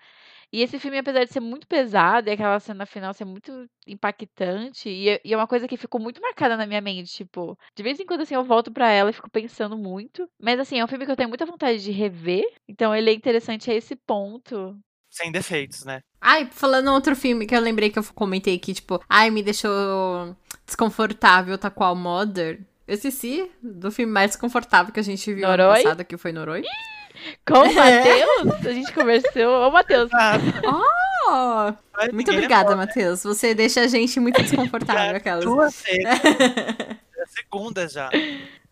E esse filme, apesar de ser muito pesado, e aquela cena final ser muito impactante, e, e é uma coisa que ficou muito marcada na minha mente, tipo, de vez em quando assim eu volto para ela e fico pensando muito. Mas assim, é um filme que eu tenho muita vontade de rever. Então ele é interessante a esse ponto sem defeitos, né? Ai, falando outro filme que eu lembrei que eu comentei aqui, tipo, ai, me deixou desconfortável, tá qual Mother. Eu esqueci do filme mais desconfortável que a gente viu Noroi? ano passado, que foi Noroi. Com o Matheus? A gente conversou. Ô, Matheus. Ah. Oh, muito obrigada, Matheus. Você deixa a gente muito desconfortável, aquelas. Duas vezes. é a segunda já.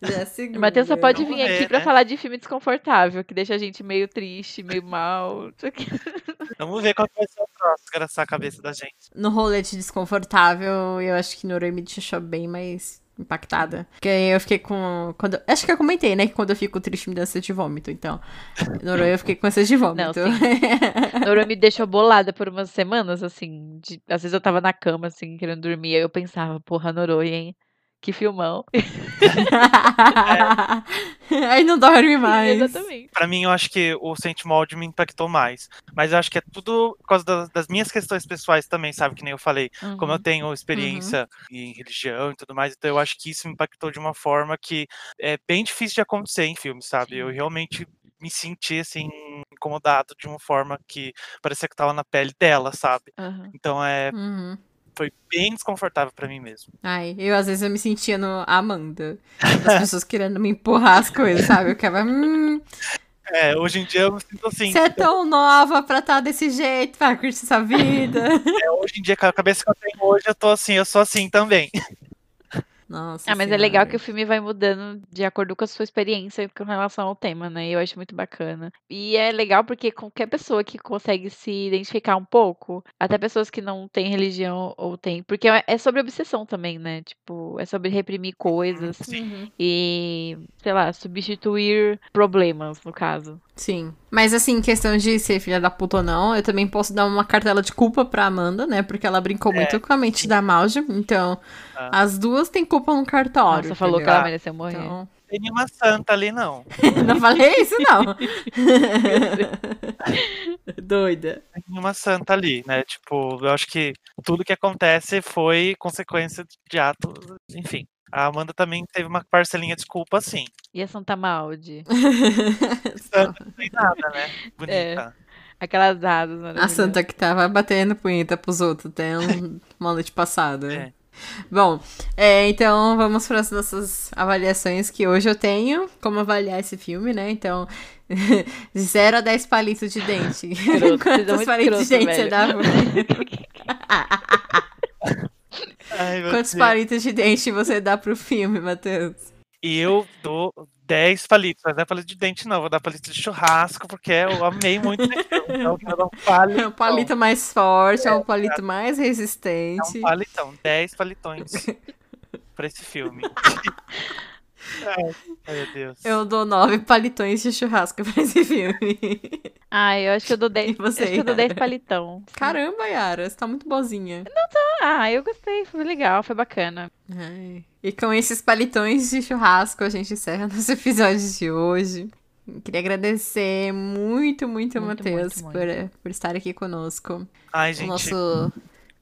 Já é segunda. Matheus só pode vir ver, aqui né? pra falar de filme desconfortável, que deixa a gente meio triste, meio mal. Vamos ver qual vai ser o próximo, engraçar a cabeça da gente. No rolete desconfortável, eu acho que Noroi me deixou bem mais impactada. Porque eu fiquei com. Quando, acho que eu comentei, né? Que quando eu fico triste me dá ânsia de vômito. Então, Noroi eu fiquei com ânsia de vômito. Noroi me deixou bolada por umas semanas, assim. De, às vezes eu tava na cama, assim, querendo dormir. Aí eu pensava, porra, Noroi, hein? Que filmão. É. Aí não dorme mais. Exatamente. Pra mim, eu acho que o Maud me impactou mais. Mas eu acho que é tudo por causa das, das minhas questões pessoais também, sabe? Que nem eu falei. Uhum. Como eu tenho experiência uhum. em religião e tudo mais, então eu acho que isso me impactou de uma forma que é bem difícil de acontecer em filmes, sabe? Sim. Eu realmente me senti assim incomodado de uma forma que parecia que tava na pele dela, sabe? Uhum. Então é uhum foi bem desconfortável para mim mesmo. Ai, eu às vezes eu me sentia no Amanda. As pessoas querendo me empurrar as coisas, sabe? Eu ficava. Hum, é, hoje em dia eu me sinto assim. Você é tão nova pra estar tá desse jeito, pra curtir essa vida. É, hoje em dia, com a cabeça que eu tenho hoje, eu tô assim, eu sou assim também. Nossa Ah, mas é legal Senhora. que o filme vai mudando de acordo com a sua experiência com relação ao tema, né? Eu acho muito bacana. E é legal porque qualquer pessoa que consegue se identificar um pouco, até pessoas que não têm religião ou têm, porque é é sobre obsessão também, né? Tipo, é sobre reprimir coisas Uhum. e, sei lá, substituir problemas, no caso. Sim. Mas assim, questão de ser filha da puta ou não, eu também posso dar uma cartela de culpa pra Amanda, né? Porque ela brincou muito com a mente da Malja. Então, Ah. as duas têm culpa no cartório. Nossa, falou que ela mereceu morrer. Então, Tem nenhuma santa ali, não. não falei isso, não. Doida. Tem nenhuma santa ali, né? Tipo, eu acho que tudo que acontece foi consequência de atos, enfim. A Amanda também teve uma parcelinha de culpa, sim. E a Santa Maldi? Santa não tem nada, né? Bonita. Aquelas asas A santa que tava batendo punheta pros outros até um- uma noite passada. É. Bom, é, então vamos para as nossas avaliações que hoje eu tenho. Como avaliar esse filme, né? Então, de 0 a 10 palitos de dente. São Quantos palitos de escroto, dente você velho. dá pro filme? Ai, Quantos Deus. palitos de dente você dá pro filme, Matheus? Eu dou 10 palitos, mas não é palito de dente, não. Vou dar palito de churrasco, porque eu amei muito filme. Então, eu um palito. É o palito mais forte, é o É, palito mais É resistente. um palitão, 10 palitões pra esse filme. Ai, ai, meu Deus. Eu dou nove palitões de churrasco pra esse filme. Ah, eu acho que eu dou 10. E você, acho que eu dou 10 Yara? palitão. Caramba, Yara, você tá muito boazinha. Ah, eu gostei, foi legal, foi bacana. Ai. E com esses palitões de churrasco, a gente encerra nosso episódio de hoje. Queria agradecer muito, muito, Muito, Matheus, por, por estar aqui conosco. Ai, O gente, nosso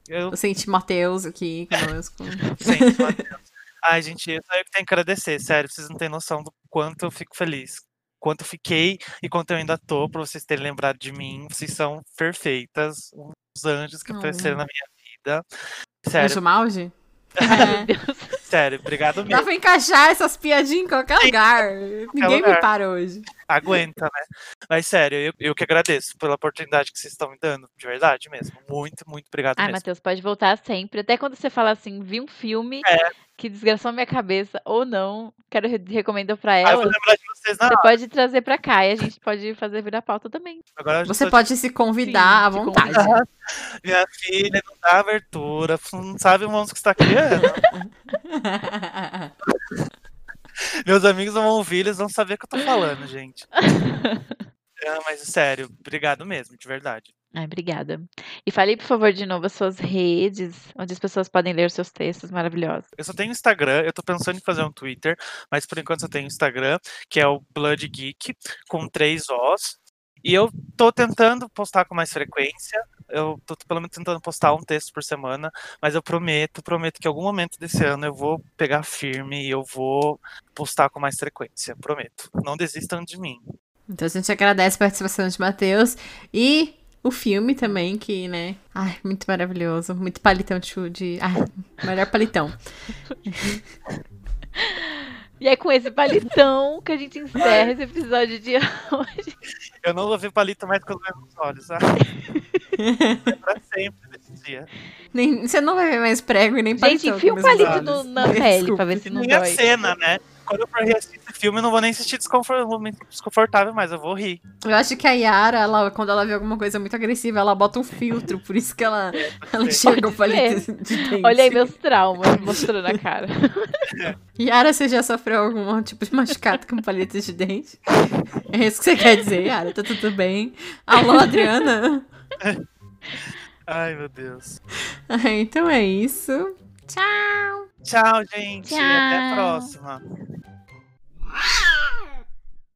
eu docente Matheus aqui conosco. Gente, Matheus. Ai, gente, eu só eu que tenho que agradecer, sério, vocês não têm noção do quanto eu fico feliz. Quanto eu fiquei e quanto eu ainda tô, pra vocês terem lembrado de mim. Vocês são perfeitas, uns anjos que apareceram na minha vida. Sério, Anjo Malge? Deus. sério, obrigado Dá mesmo. pra encaixar essas piadinhas em qualquer lugar. Ninguém me lugar. para hoje. Aguenta, né? Mas sério, eu, eu que agradeço pela oportunidade que vocês estão me dando, de verdade mesmo. Muito, muito obrigado Ai, mesmo. Matheus, pode voltar sempre. Até quando você fala assim, vi um filme É. que desgraçou minha cabeça ou não, quero re recomendo pra Ah, eu vou ela. lembrar de vocês na Você hora. pode trazer pra cá e a gente pode fazer virar pauta também. Agora Você pode se convidar Sim, à vontade. convidar. Minha filha não dá abertura, não sabe o monstro que está criando. Meus amigos vão ouvir, eles vão saber o que eu tô falando, gente. É, mas sério, obrigado mesmo, de verdade. Ai, obrigada. E fale, por favor, de novo as suas redes, onde as pessoas podem ler os seus textos maravilhosos. Eu só tenho Instagram, eu tô pensando em fazer um Twitter, mas por enquanto eu tenho Instagram, que é o Blood Geek, com três Os. E eu tô tentando postar com mais frequência. Eu tô pelo menos tentando postar um texto por semana, mas eu prometo, prometo que em algum momento desse ano eu vou pegar firme e eu vou postar com mais frequência. Prometo. Não desistam de mim. Então a gente agradece a participação de Matheus e o filme também, que, né? Ai, muito maravilhoso. Muito palitão de. de ai, melhor palitão. E é com esse palitão que a gente encerra esse episódio de hoje. Eu não vou ver palito mais com os meus olhos, sabe? é pra sempre desse dia. Nem, você não vai ver mais prego e nem palitão. Gente, enfia um meus palito no- na pele pra ver se não Nem a dói. cena, né? Quando eu for reassistir esse filme, eu não vou nem assistir desconfortável, mas eu vou rir. Eu acho que a Yara, ela, quando ela vê alguma coisa muito agressiva, ela bota um filtro, por isso que ela, ela enxerga o palito de dente. Olha aí meus traumas mostrando a cara. Yara, você já sofreu algum tipo de machucado com palito de dente? É isso que você quer dizer, Yara? Tá tudo bem? Alô, Adriana? Ai, meu Deus. Ah, então é isso. Tchau! Tchau, gente. Tchau. Até a próxima.